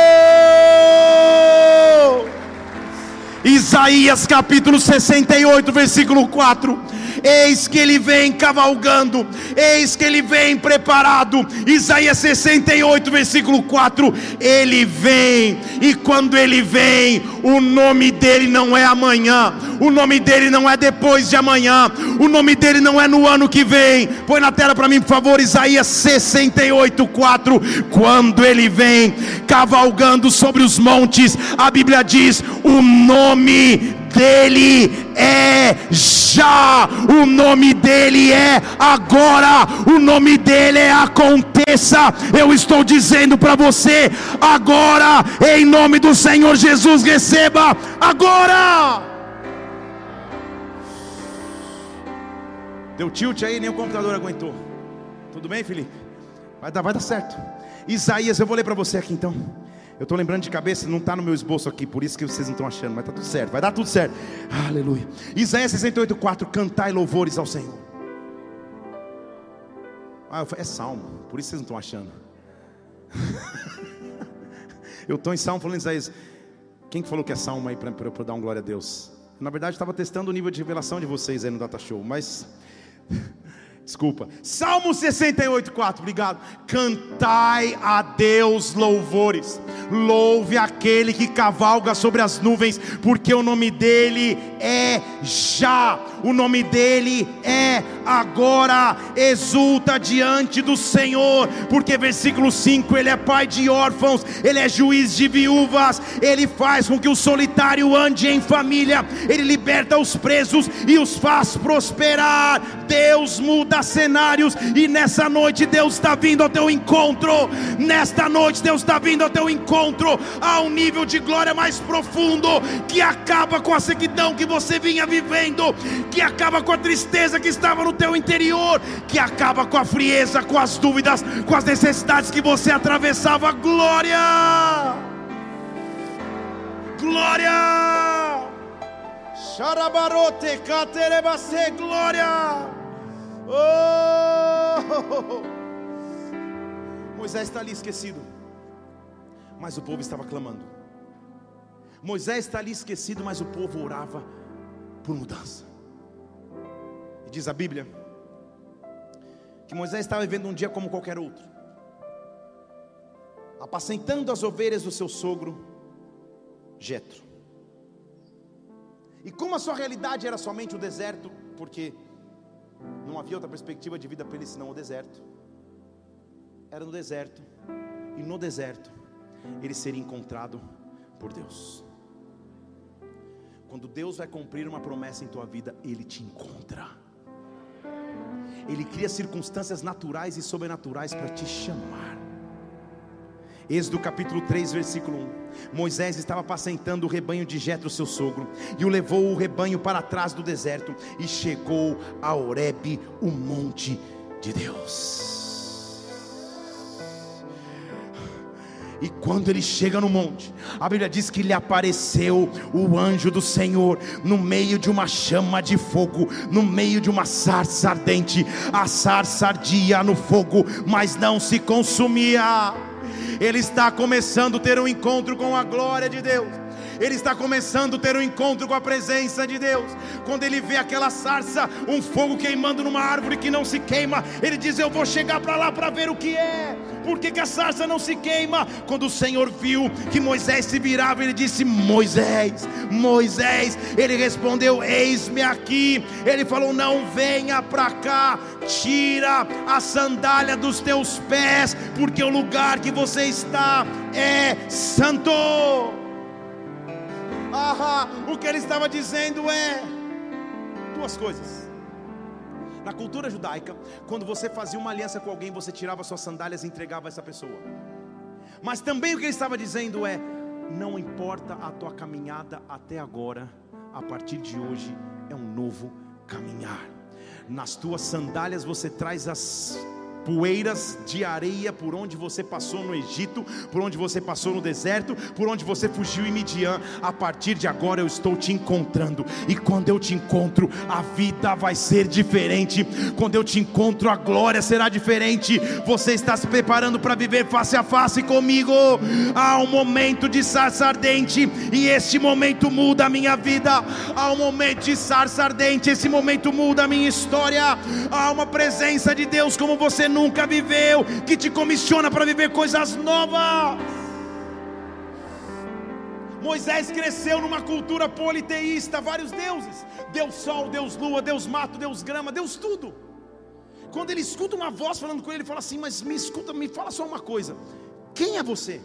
Isaías capítulo 68, versículo 4. Eis que ele vem cavalgando, eis que ele vem preparado. Isaías 68, versículo 4. Ele vem, e quando ele vem, o nome dele não é amanhã, o nome dele não é depois de amanhã, o nome dele não é no ano que vem. Põe na tela para mim, por favor, Isaías 68, 4. Quando ele vem cavalgando sobre os montes, a Bíblia diz: o nome dele é já, o nome dele é agora, o nome dele é aconteça. Eu estou dizendo para você agora, em nome do Senhor Jesus, receba agora. Deu tilt aí, nem o computador aguentou. Tudo bem, Felipe? Vai dar, vai dar certo. Isaías, eu vou ler para você aqui então. Eu estou lembrando de cabeça, não está no meu esboço aqui, por isso que vocês não estão achando, mas está tudo certo, vai dar tudo certo. Aleluia. Isaías 68,4: Cantai louvores ao Senhor. Ah, é salmo, por isso vocês não estão achando. [LAUGHS] eu estou em salmo falando Isaías. Quem que falou que é salmo aí para eu dar um glória a Deus? Na verdade, estava testando o nível de revelação de vocês aí no Data Show, mas. [LAUGHS] Desculpa. Salmo 68, 4. Obrigado. Cantai a Deus louvores. Louve aquele que cavalga sobre as nuvens, porque o nome dele é já. O nome dele é agora. Exulta diante do Senhor, porque versículo 5, ele é pai de órfãos, ele é juiz de viúvas, ele faz com que o solitário ande em família, ele liberta os presos e os faz prosperar. Deus muda cenários, e nessa noite Deus está vindo ao teu encontro. Nesta noite Deus está vindo ao teu encontro a um nível de glória mais profundo que acaba com a sequidão que você vinha vivendo, que acaba com a tristeza que estava no teu interior, que acaba com a frieza, com as dúvidas, com as necessidades que você atravessava. Glória! Glória! Xarabarote, caterebase, glória! Oh! Moisés está ali esquecido, mas o povo estava clamando. Moisés está ali esquecido, mas o povo orava por mudança. E diz a Bíblia que Moisés estava vivendo um dia como qualquer outro, apacentando as ovelhas do seu sogro Jetro. E como a sua realidade era somente o deserto, porque não havia outra perspectiva de vida para ele senão o deserto. Era no deserto, e no deserto ele seria encontrado por Deus. Quando Deus vai cumprir uma promessa em tua vida, Ele te encontra. Ele cria circunstâncias naturais e sobrenaturais para te chamar. Êxodo capítulo 3, versículo 1. Moisés estava apacentando o rebanho de Jetro, seu sogro, e o levou o rebanho para trás do deserto e chegou a Horebe, o monte de Deus. E quando ele chega no monte, a Bíblia diz que lhe apareceu o anjo do Senhor no meio de uma chama de fogo, no meio de uma sarça ardente. A sarça ardia no fogo, mas não se consumia. Ele está começando a ter um encontro com a glória de Deus. Ele está começando a ter um encontro com a presença de Deus. Quando ele vê aquela sarça, um fogo queimando numa árvore que não se queima, ele diz: Eu vou chegar para lá para ver o que é. Por que, que, a sarça não se queima? Quando o Senhor viu que Moisés se virava, ele disse: Moisés, Moisés. Ele respondeu: Eis-me aqui. Ele falou: Não venha para cá, tira a sandália dos teus pés, porque o lugar que você está é santo. Ah, o que ele estava dizendo é duas coisas. Na cultura judaica, quando você fazia uma aliança com alguém, você tirava suas sandálias e entregava a essa pessoa. Mas também o que ele estava dizendo é: não importa a tua caminhada até agora, a partir de hoje é um novo caminhar. Nas tuas sandálias você traz as poeiras de areia por onde você passou no Egito, por onde você passou no deserto, por onde você fugiu em Midian. A partir de agora eu estou te encontrando, e quando eu te encontro, a vida vai ser diferente. Quando eu te encontro, a glória será diferente. Você está se preparando para viver face a face comigo. Há um momento de sarça ardente, e este momento muda a minha vida. Há um momento de sarça ardente, esse momento muda a minha história. Há uma presença de Deus como você nunca viveu, que te comissiona para viver coisas novas. Moisés cresceu numa cultura politeísta, vários deuses: Deus Sol, Deus Lua, Deus Mato, Deus Grama, Deus tudo. Quando ele escuta uma voz falando com ele, ele fala assim: Mas me escuta, me fala só uma coisa: quem é você?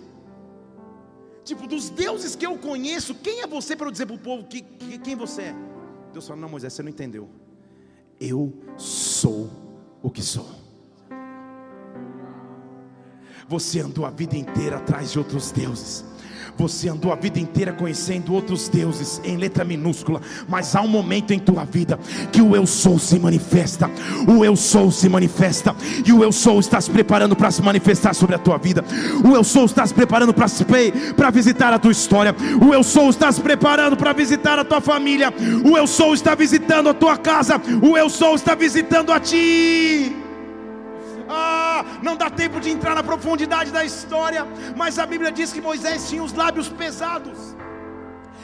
Tipo, dos deuses que eu conheço, quem é você para eu dizer para o povo que, que, quem você é? Deus fala: Não, Moisés, você não entendeu. Eu sou o que sou. Você andou a vida inteira atrás de outros deuses. Você andou a vida inteira conhecendo outros deuses em letra minúscula, mas há um momento em tua vida que o eu sou se manifesta. O eu sou se manifesta e o eu sou está se preparando para se manifestar sobre a tua vida. O eu sou está se preparando para para visitar a tua história. O eu sou está se preparando para visitar a tua família. O eu sou está visitando a tua casa. O eu sou está visitando a ti. Não dá tempo de entrar na profundidade da história, mas a Bíblia diz que Moisés tinha os lábios pesados.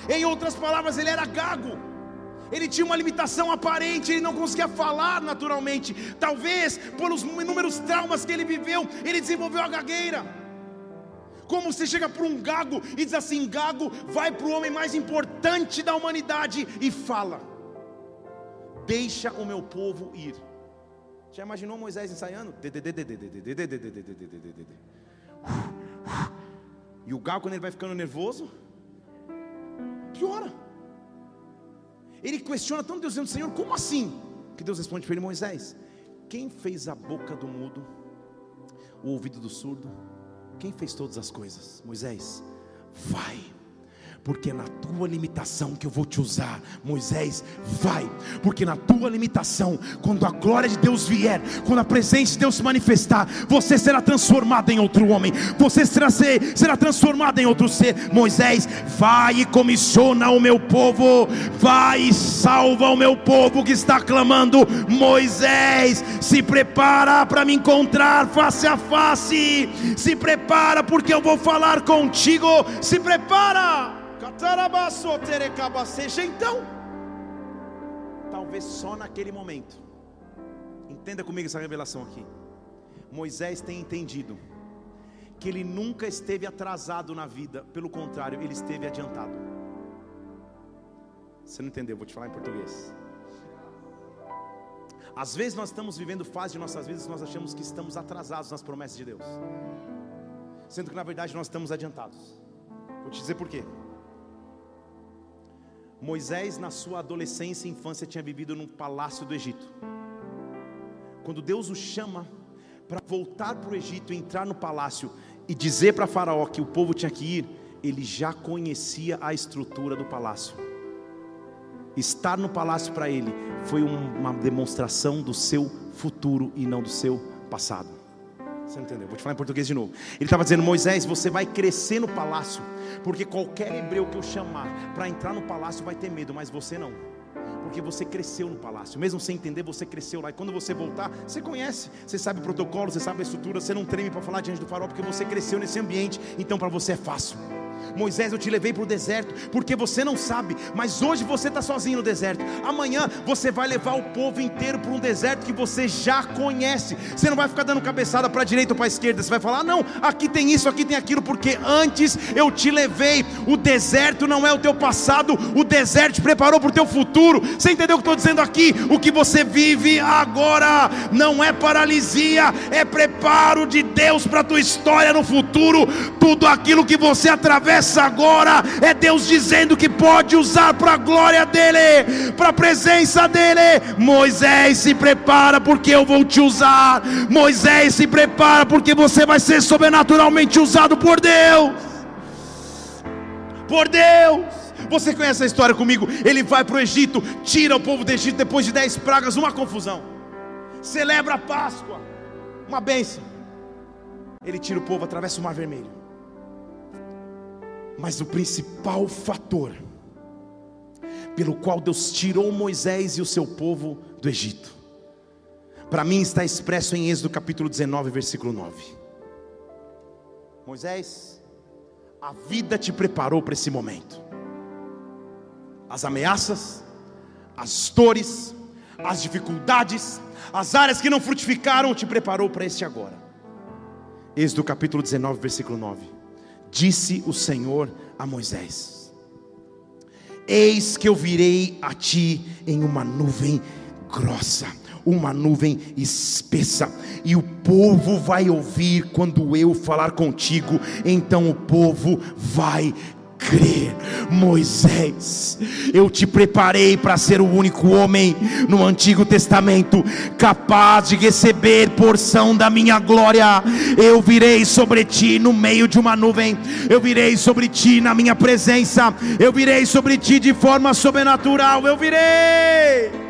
Em outras palavras, ele era gago. Ele tinha uma limitação aparente, ele não conseguia falar naturalmente. Talvez pelos inúmeros traumas que ele viveu, ele desenvolveu a gagueira. Como você chega para um gago e diz assim: Gago, vai para o homem mais importante da humanidade e fala: Deixa o meu povo ir. Já imaginou Moisés ensaiando? E o galo, quando ele vai ficando nervoso, piora. Ele questiona tanto Deus, dizendo: Senhor, como assim? Que Deus responde para ele: Moisés, quem fez a boca do mudo, o ouvido do surdo? Quem fez todas as coisas? Moisés, vai porque na tua limitação que eu vou te usar. Moisés, vai, porque na tua limitação, quando a glória de Deus vier, quando a presença de Deus se manifestar, você será transformado em outro homem, você será, ser, será transformado em outro ser. Moisés, vai e comissiona o meu povo, vai e salva o meu povo que está clamando. Moisés, se prepara para me encontrar face a face, se prepara, porque eu vou falar contigo. Se prepara. Seja então, talvez só naquele momento, entenda comigo essa revelação aqui. Moisés tem entendido que ele nunca esteve atrasado na vida, pelo contrário, ele esteve adiantado. Você não entendeu? Vou te falar em português. Às vezes nós estamos vivendo fase de nossas vidas nós achamos que estamos atrasados nas promessas de Deus, sendo que na verdade nós estamos adiantados. Vou te dizer por quê. Moisés, na sua adolescência e infância, tinha vivido num palácio do Egito. Quando Deus o chama para voltar para o Egito, entrar no palácio e dizer para Faraó que o povo tinha que ir, ele já conhecia a estrutura do palácio. Estar no palácio para ele foi uma demonstração do seu futuro e não do seu passado. Você não entendeu? Vou te falar em português de novo. Ele estava dizendo: Moisés, você vai crescer no palácio, porque qualquer hebreu que eu chamar para entrar no palácio vai ter medo, mas você não. Porque você cresceu no palácio, mesmo sem entender, você cresceu lá. E quando você voltar, você conhece, você sabe o protocolo, você sabe a estrutura, você não treme para falar diante do farol, porque você cresceu nesse ambiente, então para você é fácil. Moisés, eu te levei para o deserto, porque você não sabe, mas hoje você está sozinho no deserto. Amanhã você vai levar o povo inteiro para um deserto que você já conhece. Você não vai ficar dando cabeçada para a direita ou para a esquerda. Você vai falar: não, aqui tem isso, aqui tem aquilo, porque antes eu te levei. O deserto não é o teu passado, o deserto te preparou para o teu futuro. Você entendeu o que estou dizendo aqui? O que você vive agora não é paralisia, é preparo de Deus para a tua história no futuro. Tudo aquilo que você atravessa essa agora é Deus dizendo que pode usar para a glória dEle, para a presença dEle. Moisés se prepara porque eu vou te usar. Moisés se prepara porque você vai ser sobrenaturalmente usado por Deus. Por Deus. Você conhece a história comigo? Ele vai para o Egito, tira o povo do Egito depois de dez pragas, uma confusão. Celebra a Páscoa, uma bênção. Ele tira o povo, atravessa o Mar Vermelho. Mas o principal fator pelo qual Deus tirou Moisés e o seu povo do Egito, para mim está expresso em Êxodo capítulo 19, versículo 9. Moisés, a vida te preparou para esse momento. As ameaças, as dores, as dificuldades, as áreas que não frutificaram te preparou para este agora. Êxodo capítulo 19, versículo 9. Disse o Senhor a Moisés: Eis que eu virei a ti em uma nuvem grossa, uma nuvem espessa, e o povo vai ouvir quando eu falar contigo, então o povo vai crer. Moisés, eu te preparei para ser o único homem no Antigo Testamento capaz de receber porção da minha glória. Eu virei sobre ti no meio de uma nuvem, eu virei sobre ti na minha presença, eu virei sobre ti de forma sobrenatural. Eu virei.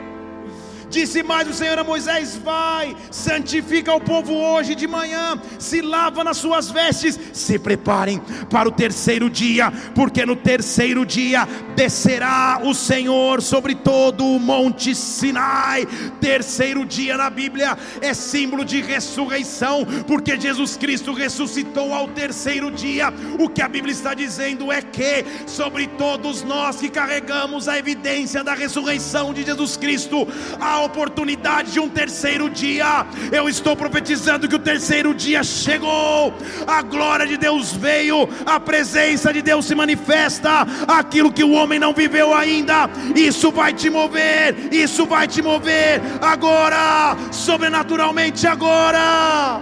Disse mais o Senhor a Moisés: Vai, santifica o povo hoje de manhã, se lava nas suas vestes, se preparem para o terceiro dia, porque no terceiro dia descerá o Senhor sobre todo o monte Sinai. Terceiro dia na Bíblia é símbolo de ressurreição, porque Jesus Cristo ressuscitou ao terceiro dia. O que a Bíblia está dizendo é que sobre todos nós que carregamos a evidência da ressurreição de Jesus Cristo, há a oportunidade de um terceiro dia. Eu estou profetizando que o terceiro dia chegou, a glória de Deus veio, a presença de Deus se manifesta, aquilo que o homem não viveu ainda, isso vai te mover, isso vai te mover agora, sobrenaturalmente agora.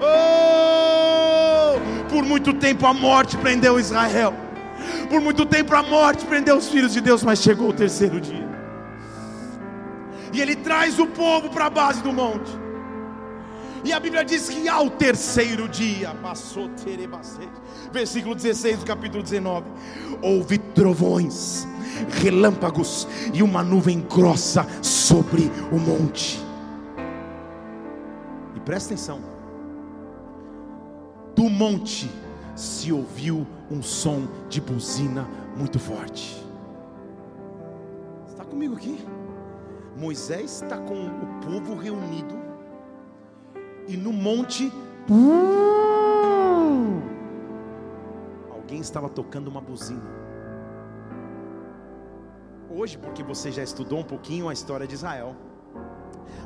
Oh, por muito tempo a morte prendeu Israel. Por muito tempo a morte prendeu os filhos de Deus, mas chegou o terceiro dia e ele traz o povo para a base do monte. E a Bíblia diz que ao terceiro dia, passou versículo 16 do capítulo 19: houve trovões, relâmpagos e uma nuvem grossa sobre o monte. E presta atenção: do monte se ouviu um som de buzina muito forte. Está comigo aqui? Moisés está com o povo reunido e no monte alguém estava tocando uma buzina. Hoje, porque você já estudou um pouquinho a história de Israel,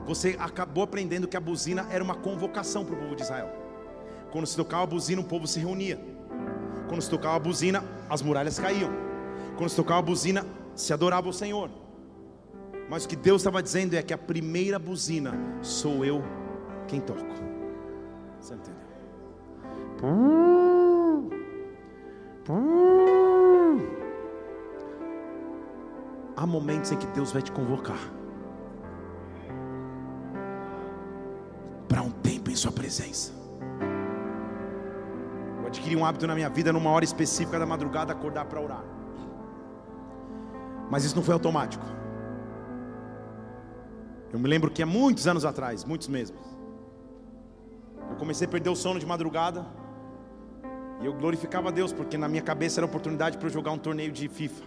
você acabou aprendendo que a buzina era uma convocação para o povo de Israel. Quando se tocava a buzina, o povo se reunia. Quando se tocava a buzina, as muralhas caíam. Quando se tocava a buzina, se adorava o Senhor. Mas o que Deus estava dizendo é que a primeira buzina sou eu quem toco. Você entendeu? Há momentos em que Deus vai te convocar para um tempo em Sua presença. Eu adquiri um hábito na minha vida, numa hora específica da madrugada, acordar para orar. Mas isso não foi automático. Eu me lembro que há muitos anos atrás, muitos mesmos, eu comecei a perder o sono de madrugada. E eu glorificava a Deus, porque na minha cabeça era oportunidade para eu jogar um torneio de FIFA.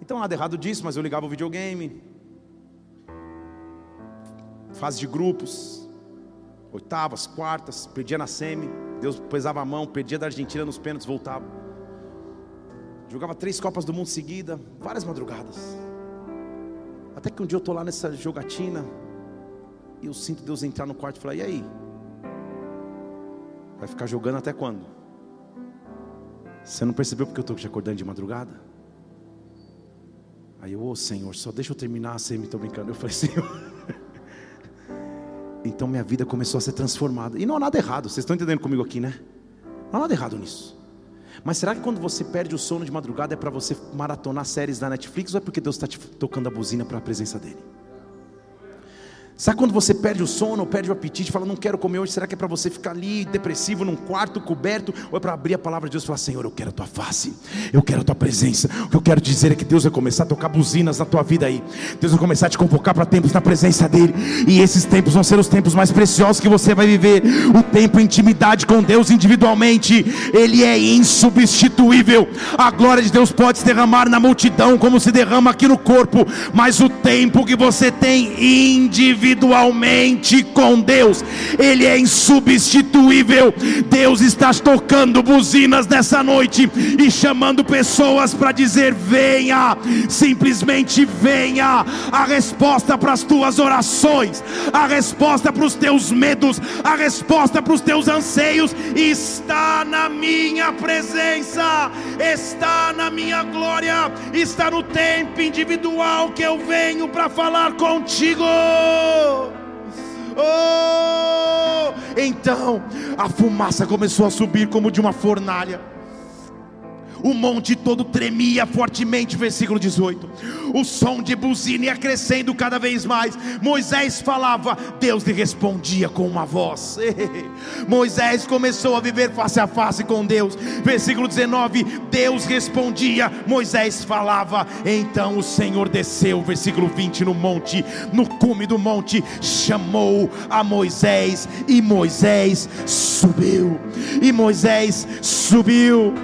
Então nada errado disso, mas eu ligava o videogame. Fase de grupos, oitavas, quartas, perdia na semi. Deus pesava a mão, perdia da Argentina nos pênaltis, voltava. Jogava três Copas do Mundo seguida, várias madrugadas. Até que um dia eu estou lá nessa jogatina e eu sinto Deus entrar no quarto e falar: E aí? Vai ficar jogando até quando? Você não percebeu porque eu estou te acordando de madrugada? Aí eu, ô oh, Senhor, só deixa eu terminar, você me estou brincando. Eu falei, [LAUGHS] Senhor. então minha vida começou a ser transformada. E não há nada errado, vocês estão entendendo comigo aqui, né? Não há nada errado nisso. Mas será que quando você perde o sono de madrugada é para você maratonar séries da Netflix ou é porque Deus está te tocando a buzina para a presença dEle? Sabe quando você perde o sono, perde o apetite, fala, não quero comer hoje, será que é para você ficar ali depressivo num quarto coberto, ou é para abrir a palavra de Deus e falar, Senhor, eu quero a tua face, eu quero a tua presença. O que eu quero dizer é que Deus vai começar a tocar buzinas na tua vida aí. Deus vai começar a te convocar para tempos na presença dEle. E esses tempos vão ser os tempos mais preciosos que você vai viver. O tempo intimidade com Deus individualmente, Ele é insubstituível. A glória de Deus pode se derramar na multidão, como se derrama aqui no corpo, mas o tempo que você tem individualmente individualmente com Deus, Ele é insubstituível. Deus está tocando buzinas nessa noite e chamando pessoas para dizer: venha, simplesmente venha. A resposta para as tuas orações, a resposta para os teus medos, a resposta para os teus anseios está na minha presença, está na minha glória, está no tempo individual que eu venho para falar contigo. Oh! Então a fumaça começou a subir como de uma fornalha o monte todo tremia fortemente, versículo 18. O som de buzina ia crescendo cada vez mais. Moisés falava, Deus lhe respondia com uma voz. [LAUGHS] Moisés começou a viver face a face com Deus. Versículo 19: Deus respondia, Moisés falava. Então o Senhor desceu, versículo 20, no monte, no cume do monte, chamou a Moisés, e Moisés subiu. E Moisés subiu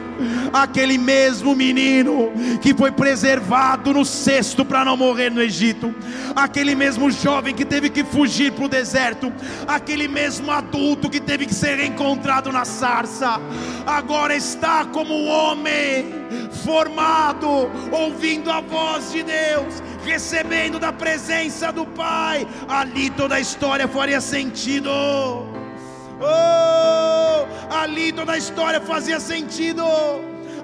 aquele mesmo menino que foi preservado no cesto para não morrer no Egito, aquele mesmo jovem que teve que fugir para o deserto, aquele mesmo adulto que teve que ser encontrado na sarça, agora está como homem formado, ouvindo a voz de Deus, recebendo da presença do Pai. Ali toda a história faria sentido. Oh, ali toda a história fazia sentido.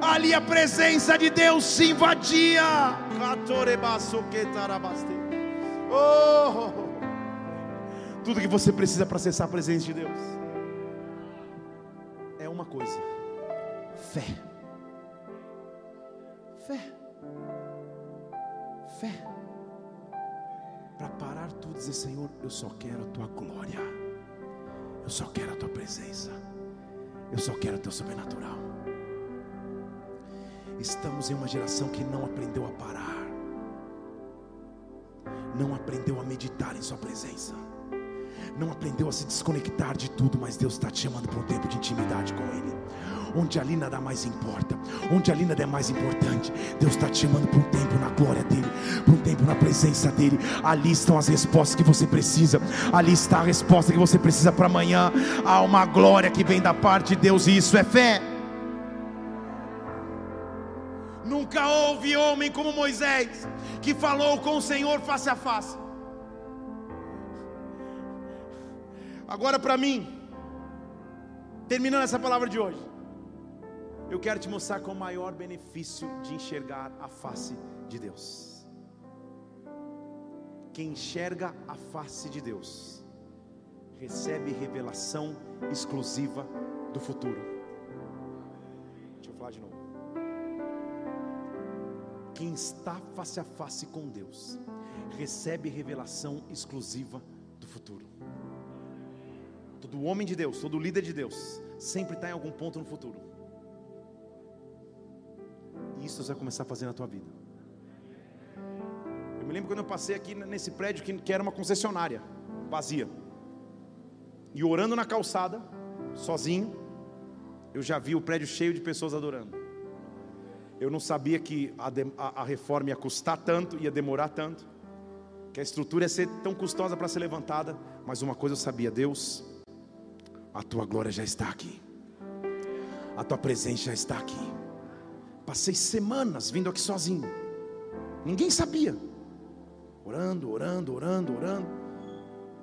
Ali a presença de Deus se invadia. Oh, tudo que você precisa para acessar a presença de Deus é uma coisa: fé. Fé. Fé. Para parar tudo e dizer: Senhor, eu só quero a tua glória. Eu só quero a tua presença. Eu só quero o teu sobrenatural. Estamos em uma geração que não aprendeu a parar, não aprendeu a meditar em Sua presença, não aprendeu a se desconectar de tudo, mas Deus está te chamando para um tempo de intimidade com Ele onde ali nada mais importa, onde ali nada é mais importante. Deus está te chamando para um tempo na glória dEle, para um tempo na presença dEle. Ali estão as respostas que você precisa, ali está a resposta que você precisa para amanhã. Há uma glória que vem da parte de Deus, e isso é fé. Nunca houve homem como Moisés que falou com o Senhor face a face. Agora, para mim, terminando essa palavra de hoje, eu quero te mostrar qual o maior benefício de enxergar a face de Deus. Quem enxerga a face de Deus recebe revelação exclusiva do futuro. Deixa eu falar de novo. Quem está face a face com Deus recebe revelação exclusiva do futuro. Todo homem de Deus, todo líder de Deus, sempre está em algum ponto no futuro. E isso você vai começar a fazer na tua vida. Eu me lembro quando eu passei aqui nesse prédio que, era uma concessionária, vazia. E orando na calçada, sozinho, eu já vi o prédio cheio de pessoas adorando. Eu não sabia que a, a, a reforma ia custar tanto, ia demorar tanto, que a estrutura ia ser tão custosa para ser levantada, mas uma coisa eu sabia: Deus, a tua glória já está aqui. a tua presença já está aqui. Passei semanas vindo aqui sozinho, ninguém sabia, orando, orando, orando, orando.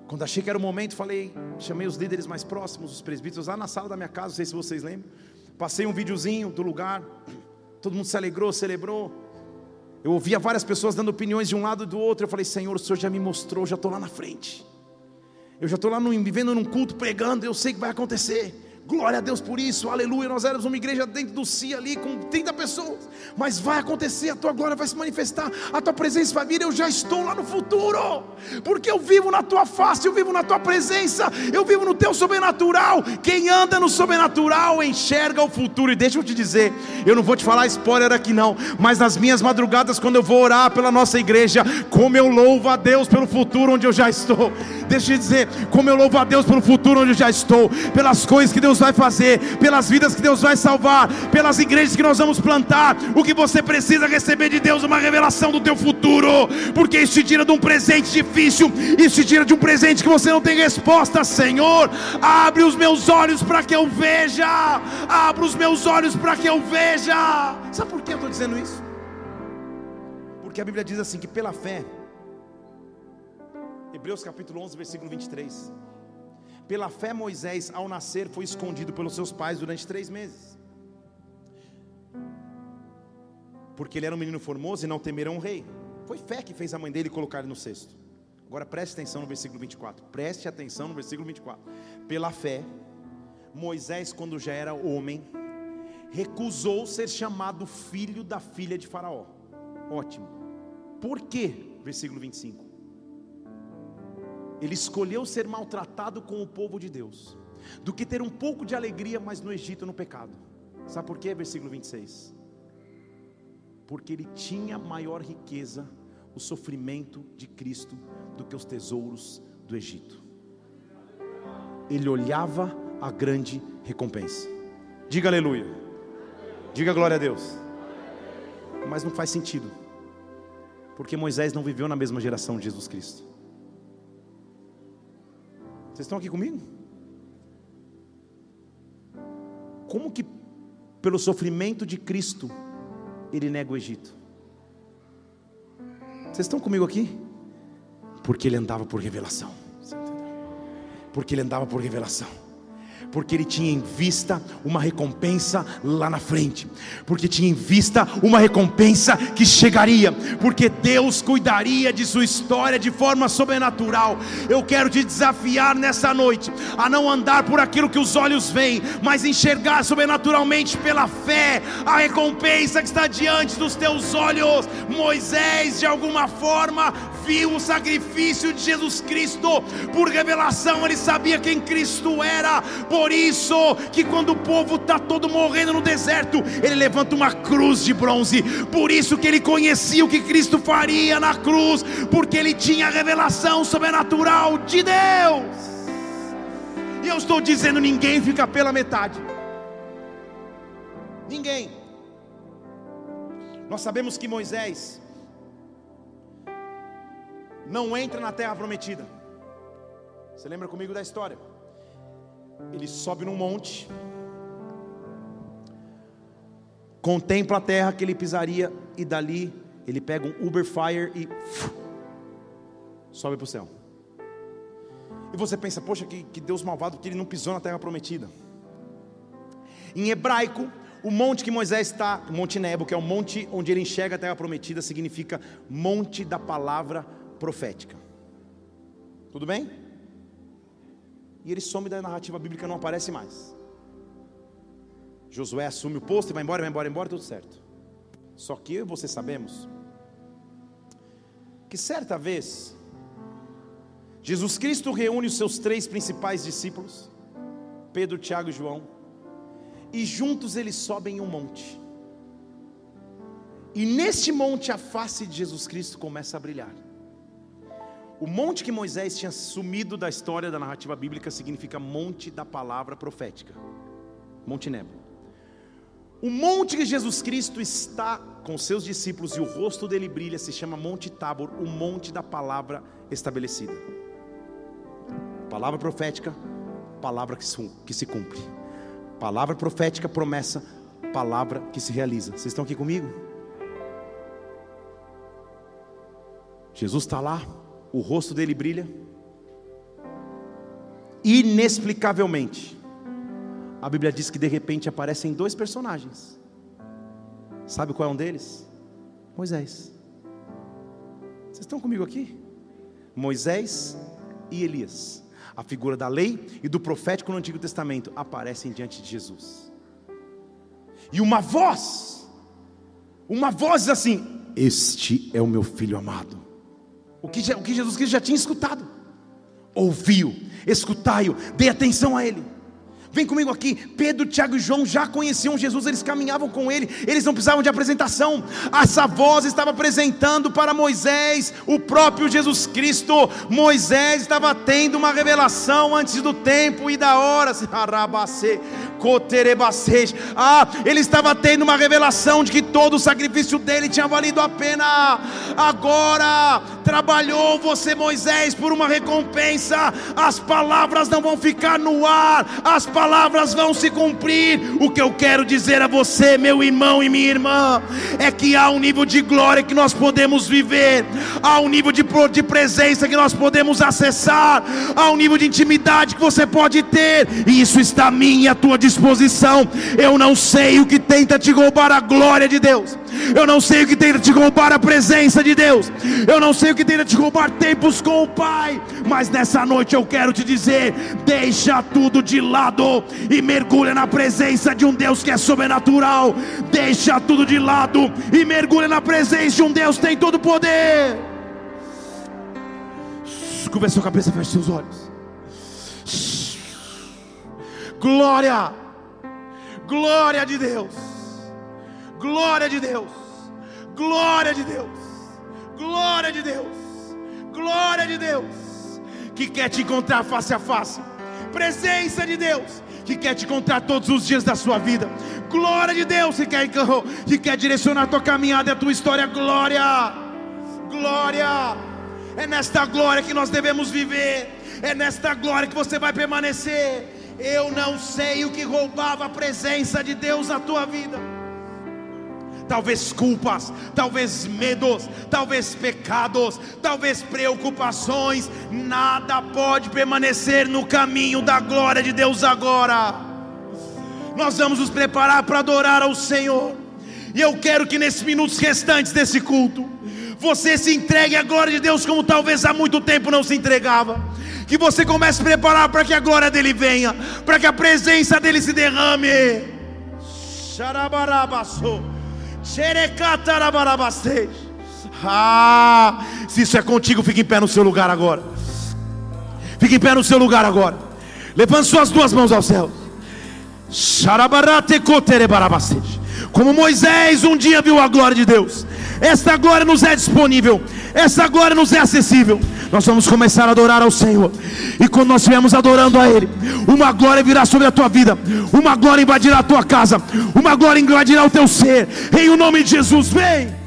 Quando achei que era o momento, falei, chamei os líderes mais próximos, os presbíteros, lá na sala da minha casa, não sei se vocês lembram. Passei um videozinho do lugar, todo mundo se alegrou, celebrou. Eu ouvia várias pessoas dando opiniões de um lado e do outro. Eu falei, Senhor, o Senhor já me mostrou, já estou lá na frente. Eu já estou lá no, vivendo num culto, pregando, eu sei que vai acontecer. Glória a Deus por isso, aleluia. Nós éramos uma igreja dentro do si ali com 30 pessoas, mas vai acontecer, a tua glória vai se manifestar, a tua presença vai vir. Eu já estou lá no futuro, porque eu vivo na tua face, eu vivo na tua presença, eu vivo no teu sobrenatural. Quem anda no sobrenatural enxerga o futuro. E deixa eu te dizer, eu não vou te falar spoiler aqui não, mas nas minhas madrugadas, quando eu vou orar pela nossa igreja, como eu louvo a Deus pelo futuro onde eu já estou. Deixa eu te dizer, como eu louvo a Deus pelo futuro onde eu já estou, pelas coisas que Deus Deus vai fazer, pelas vidas que Deus vai salvar, pelas igrejas que nós vamos plantar. O que você precisa receber de Deus uma revelação do teu futuro, porque isso te tira de um presente difícil, isso te tira de um presente que você não tem resposta. Senhor, abre os meus olhos para que eu veja, abre os meus olhos para que eu veja. Sabe por que eu estou dizendo isso? Porque a Bíblia diz assim: que pela fé, Hebreus capítulo 11, versículo 23. Pela fé, Moisés, ao nascer, foi escondido pelos seus pais durante três meses. Porque ele era um menino formoso e não temeram o rei. Foi fé que fez a mãe dele colocar ele no cesto. Agora preste atenção no versículo 24. Preste atenção no versículo 24. Pela fé, Moisés, quando já era homem, recusou ser chamado filho da filha de Faraó. Ótimo. Por quê? Versículo 25 ele escolheu ser maltratado com o povo de Deus, do que ter um pouco de alegria, mas no Egito no pecado. Sabe por quê? Versículo 26. Porque ele tinha maior riqueza, o sofrimento de Cristo, do que os tesouros do Egito. Ele olhava a grande recompensa. Diga aleluia. Diga glória a Deus. Mas não faz sentido. Porque Moisés não viveu na mesma geração de Jesus Cristo. Vocês estão aqui comigo? Como que, pelo sofrimento de Cristo, ele nega o Egito? Vocês estão comigo aqui? Porque ele andava por revelação. Porque ele andava por revelação porque ele tinha em vista uma recompensa lá na frente, porque tinha em vista uma recompensa que chegaria, porque Deus cuidaria de sua história de forma sobrenatural. Eu quero te desafiar nessa noite a não andar por aquilo que os olhos veem, mas enxergar sobrenaturalmente pela fé a recompensa que está diante dos teus olhos. Moisés, de alguma forma, viu o sacrifício de Jesus Cristo, por revelação, ele sabia quem Cristo era por isso que quando o povo está todo morrendo no deserto, ele levanta uma cruz de bronze. Por isso que ele conhecia o que Cristo faria na cruz, porque ele tinha a revelação sobrenatural de Deus. E eu estou dizendo: ninguém fica pela metade. Ninguém. Nós sabemos que Moisés não entra na terra prometida. Você lembra comigo da história? Ele sobe num monte, contempla a terra que ele pisaria, e dali ele pega um Uber Fire e sobe para o céu. E você pensa, poxa, que, que Deus malvado, que ele não pisou na terra prometida. Em hebraico, o monte que Moisés está, o Monte Nebo, que é o monte onde ele enxerga a terra prometida, significa monte da palavra profética. Tudo bem? E ele some da narrativa bíblica, não aparece mais. Josué assume o posto e vai embora, vai embora, vai embora, tudo certo. Só que eu e você sabemos que certa vez Jesus Cristo reúne os seus três principais discípulos, Pedro, Tiago e João, e juntos eles sobem um monte. E neste monte a face de Jesus Cristo começa a brilhar. O monte que Moisés tinha sumido da história da narrativa bíblica significa monte da palavra profética. Monte Nebo. O monte que Jesus Cristo está com seus discípulos e o rosto dele brilha se chama Monte Tabor, o monte da palavra estabelecida. Palavra profética, palavra que se cumpre. Palavra profética, promessa, palavra que se realiza. Vocês estão aqui comigo? Jesus está lá, o rosto dele brilha. Inexplicavelmente, a Bíblia diz que de repente aparecem dois personagens. Sabe qual é um deles? Moisés. Vocês estão comigo aqui? Moisés e Elias. A figura da lei e do profético no Antigo Testamento aparecem diante de Jesus. E uma voz, uma voz diz assim: Este é o meu filho amado. O que, o que Jesus Cristo já tinha escutado. Ouviu, escutai-o, dê atenção a ele. Vem comigo aqui. Pedro, Tiago e João já conheciam Jesus, eles caminhavam com ele, eles não precisavam de apresentação. Essa voz estava apresentando para Moisés o próprio Jesus Cristo. Moisés estava tendo uma revelação antes do tempo e da hora. Ah, ele estava tendo uma revelação de que todo o sacrifício dele tinha valido a pena. Agora trabalhou você, Moisés, por uma recompensa. As palavras não vão ficar no ar, as palavras vão se cumprir. O que eu quero dizer a você, meu irmão e minha irmã, é que há um nível de glória que nós podemos viver, há um nível de, de presença que nós podemos acessar, há um nível de intimidade que você pode ter, e isso está a minha a tua disposição. Eu não sei o que tenta te roubar a glória de Deus. Eu não sei o que tenta te roubar a presença de Deus. Eu não sei o que tenta te roubar tempos com o Pai. Mas nessa noite eu quero te dizer: deixa tudo de lado e mergulha na presença de um Deus que é sobrenatural. Deixa tudo de lado e mergulha na presença de um Deus que tem todo o poder. Curva sua cabeça, feche seus olhos. Glória, glória de Deus, glória de Deus, glória de Deus, glória de Deus, glória de Deus, que quer te encontrar face a face, presença de Deus, que quer te encontrar todos os dias da sua vida, glória de Deus, que quer, que quer direcionar a tua caminhada, a tua história, glória, glória, é nesta glória que nós devemos viver, é nesta glória que você vai permanecer. Eu não sei o que roubava a presença de Deus na tua vida. Talvez culpas, talvez medos, talvez pecados, talvez preocupações, nada pode permanecer no caminho da glória de Deus agora. Nós vamos nos preparar para adorar ao Senhor, e eu quero que nesses minutos restantes desse culto, você se entregue à glória de Deus como talvez há muito tempo não se entregava que você comece a preparar para que a glória dele venha, para que a presença dele se derrame. Ah, se isso é contigo, fique em pé no seu lugar agora. Fique em pé no seu lugar agora. Levante suas duas mãos ao céu. Como Moisés um dia viu a glória de Deus, esta glória nos é disponível, essa glória nos é acessível. Nós vamos começar a adorar ao Senhor. E quando nós estivermos adorando a Ele, uma glória virá sobre a tua vida, uma glória invadirá a tua casa, uma glória invadirá o teu ser. Em o nome de Jesus, vem!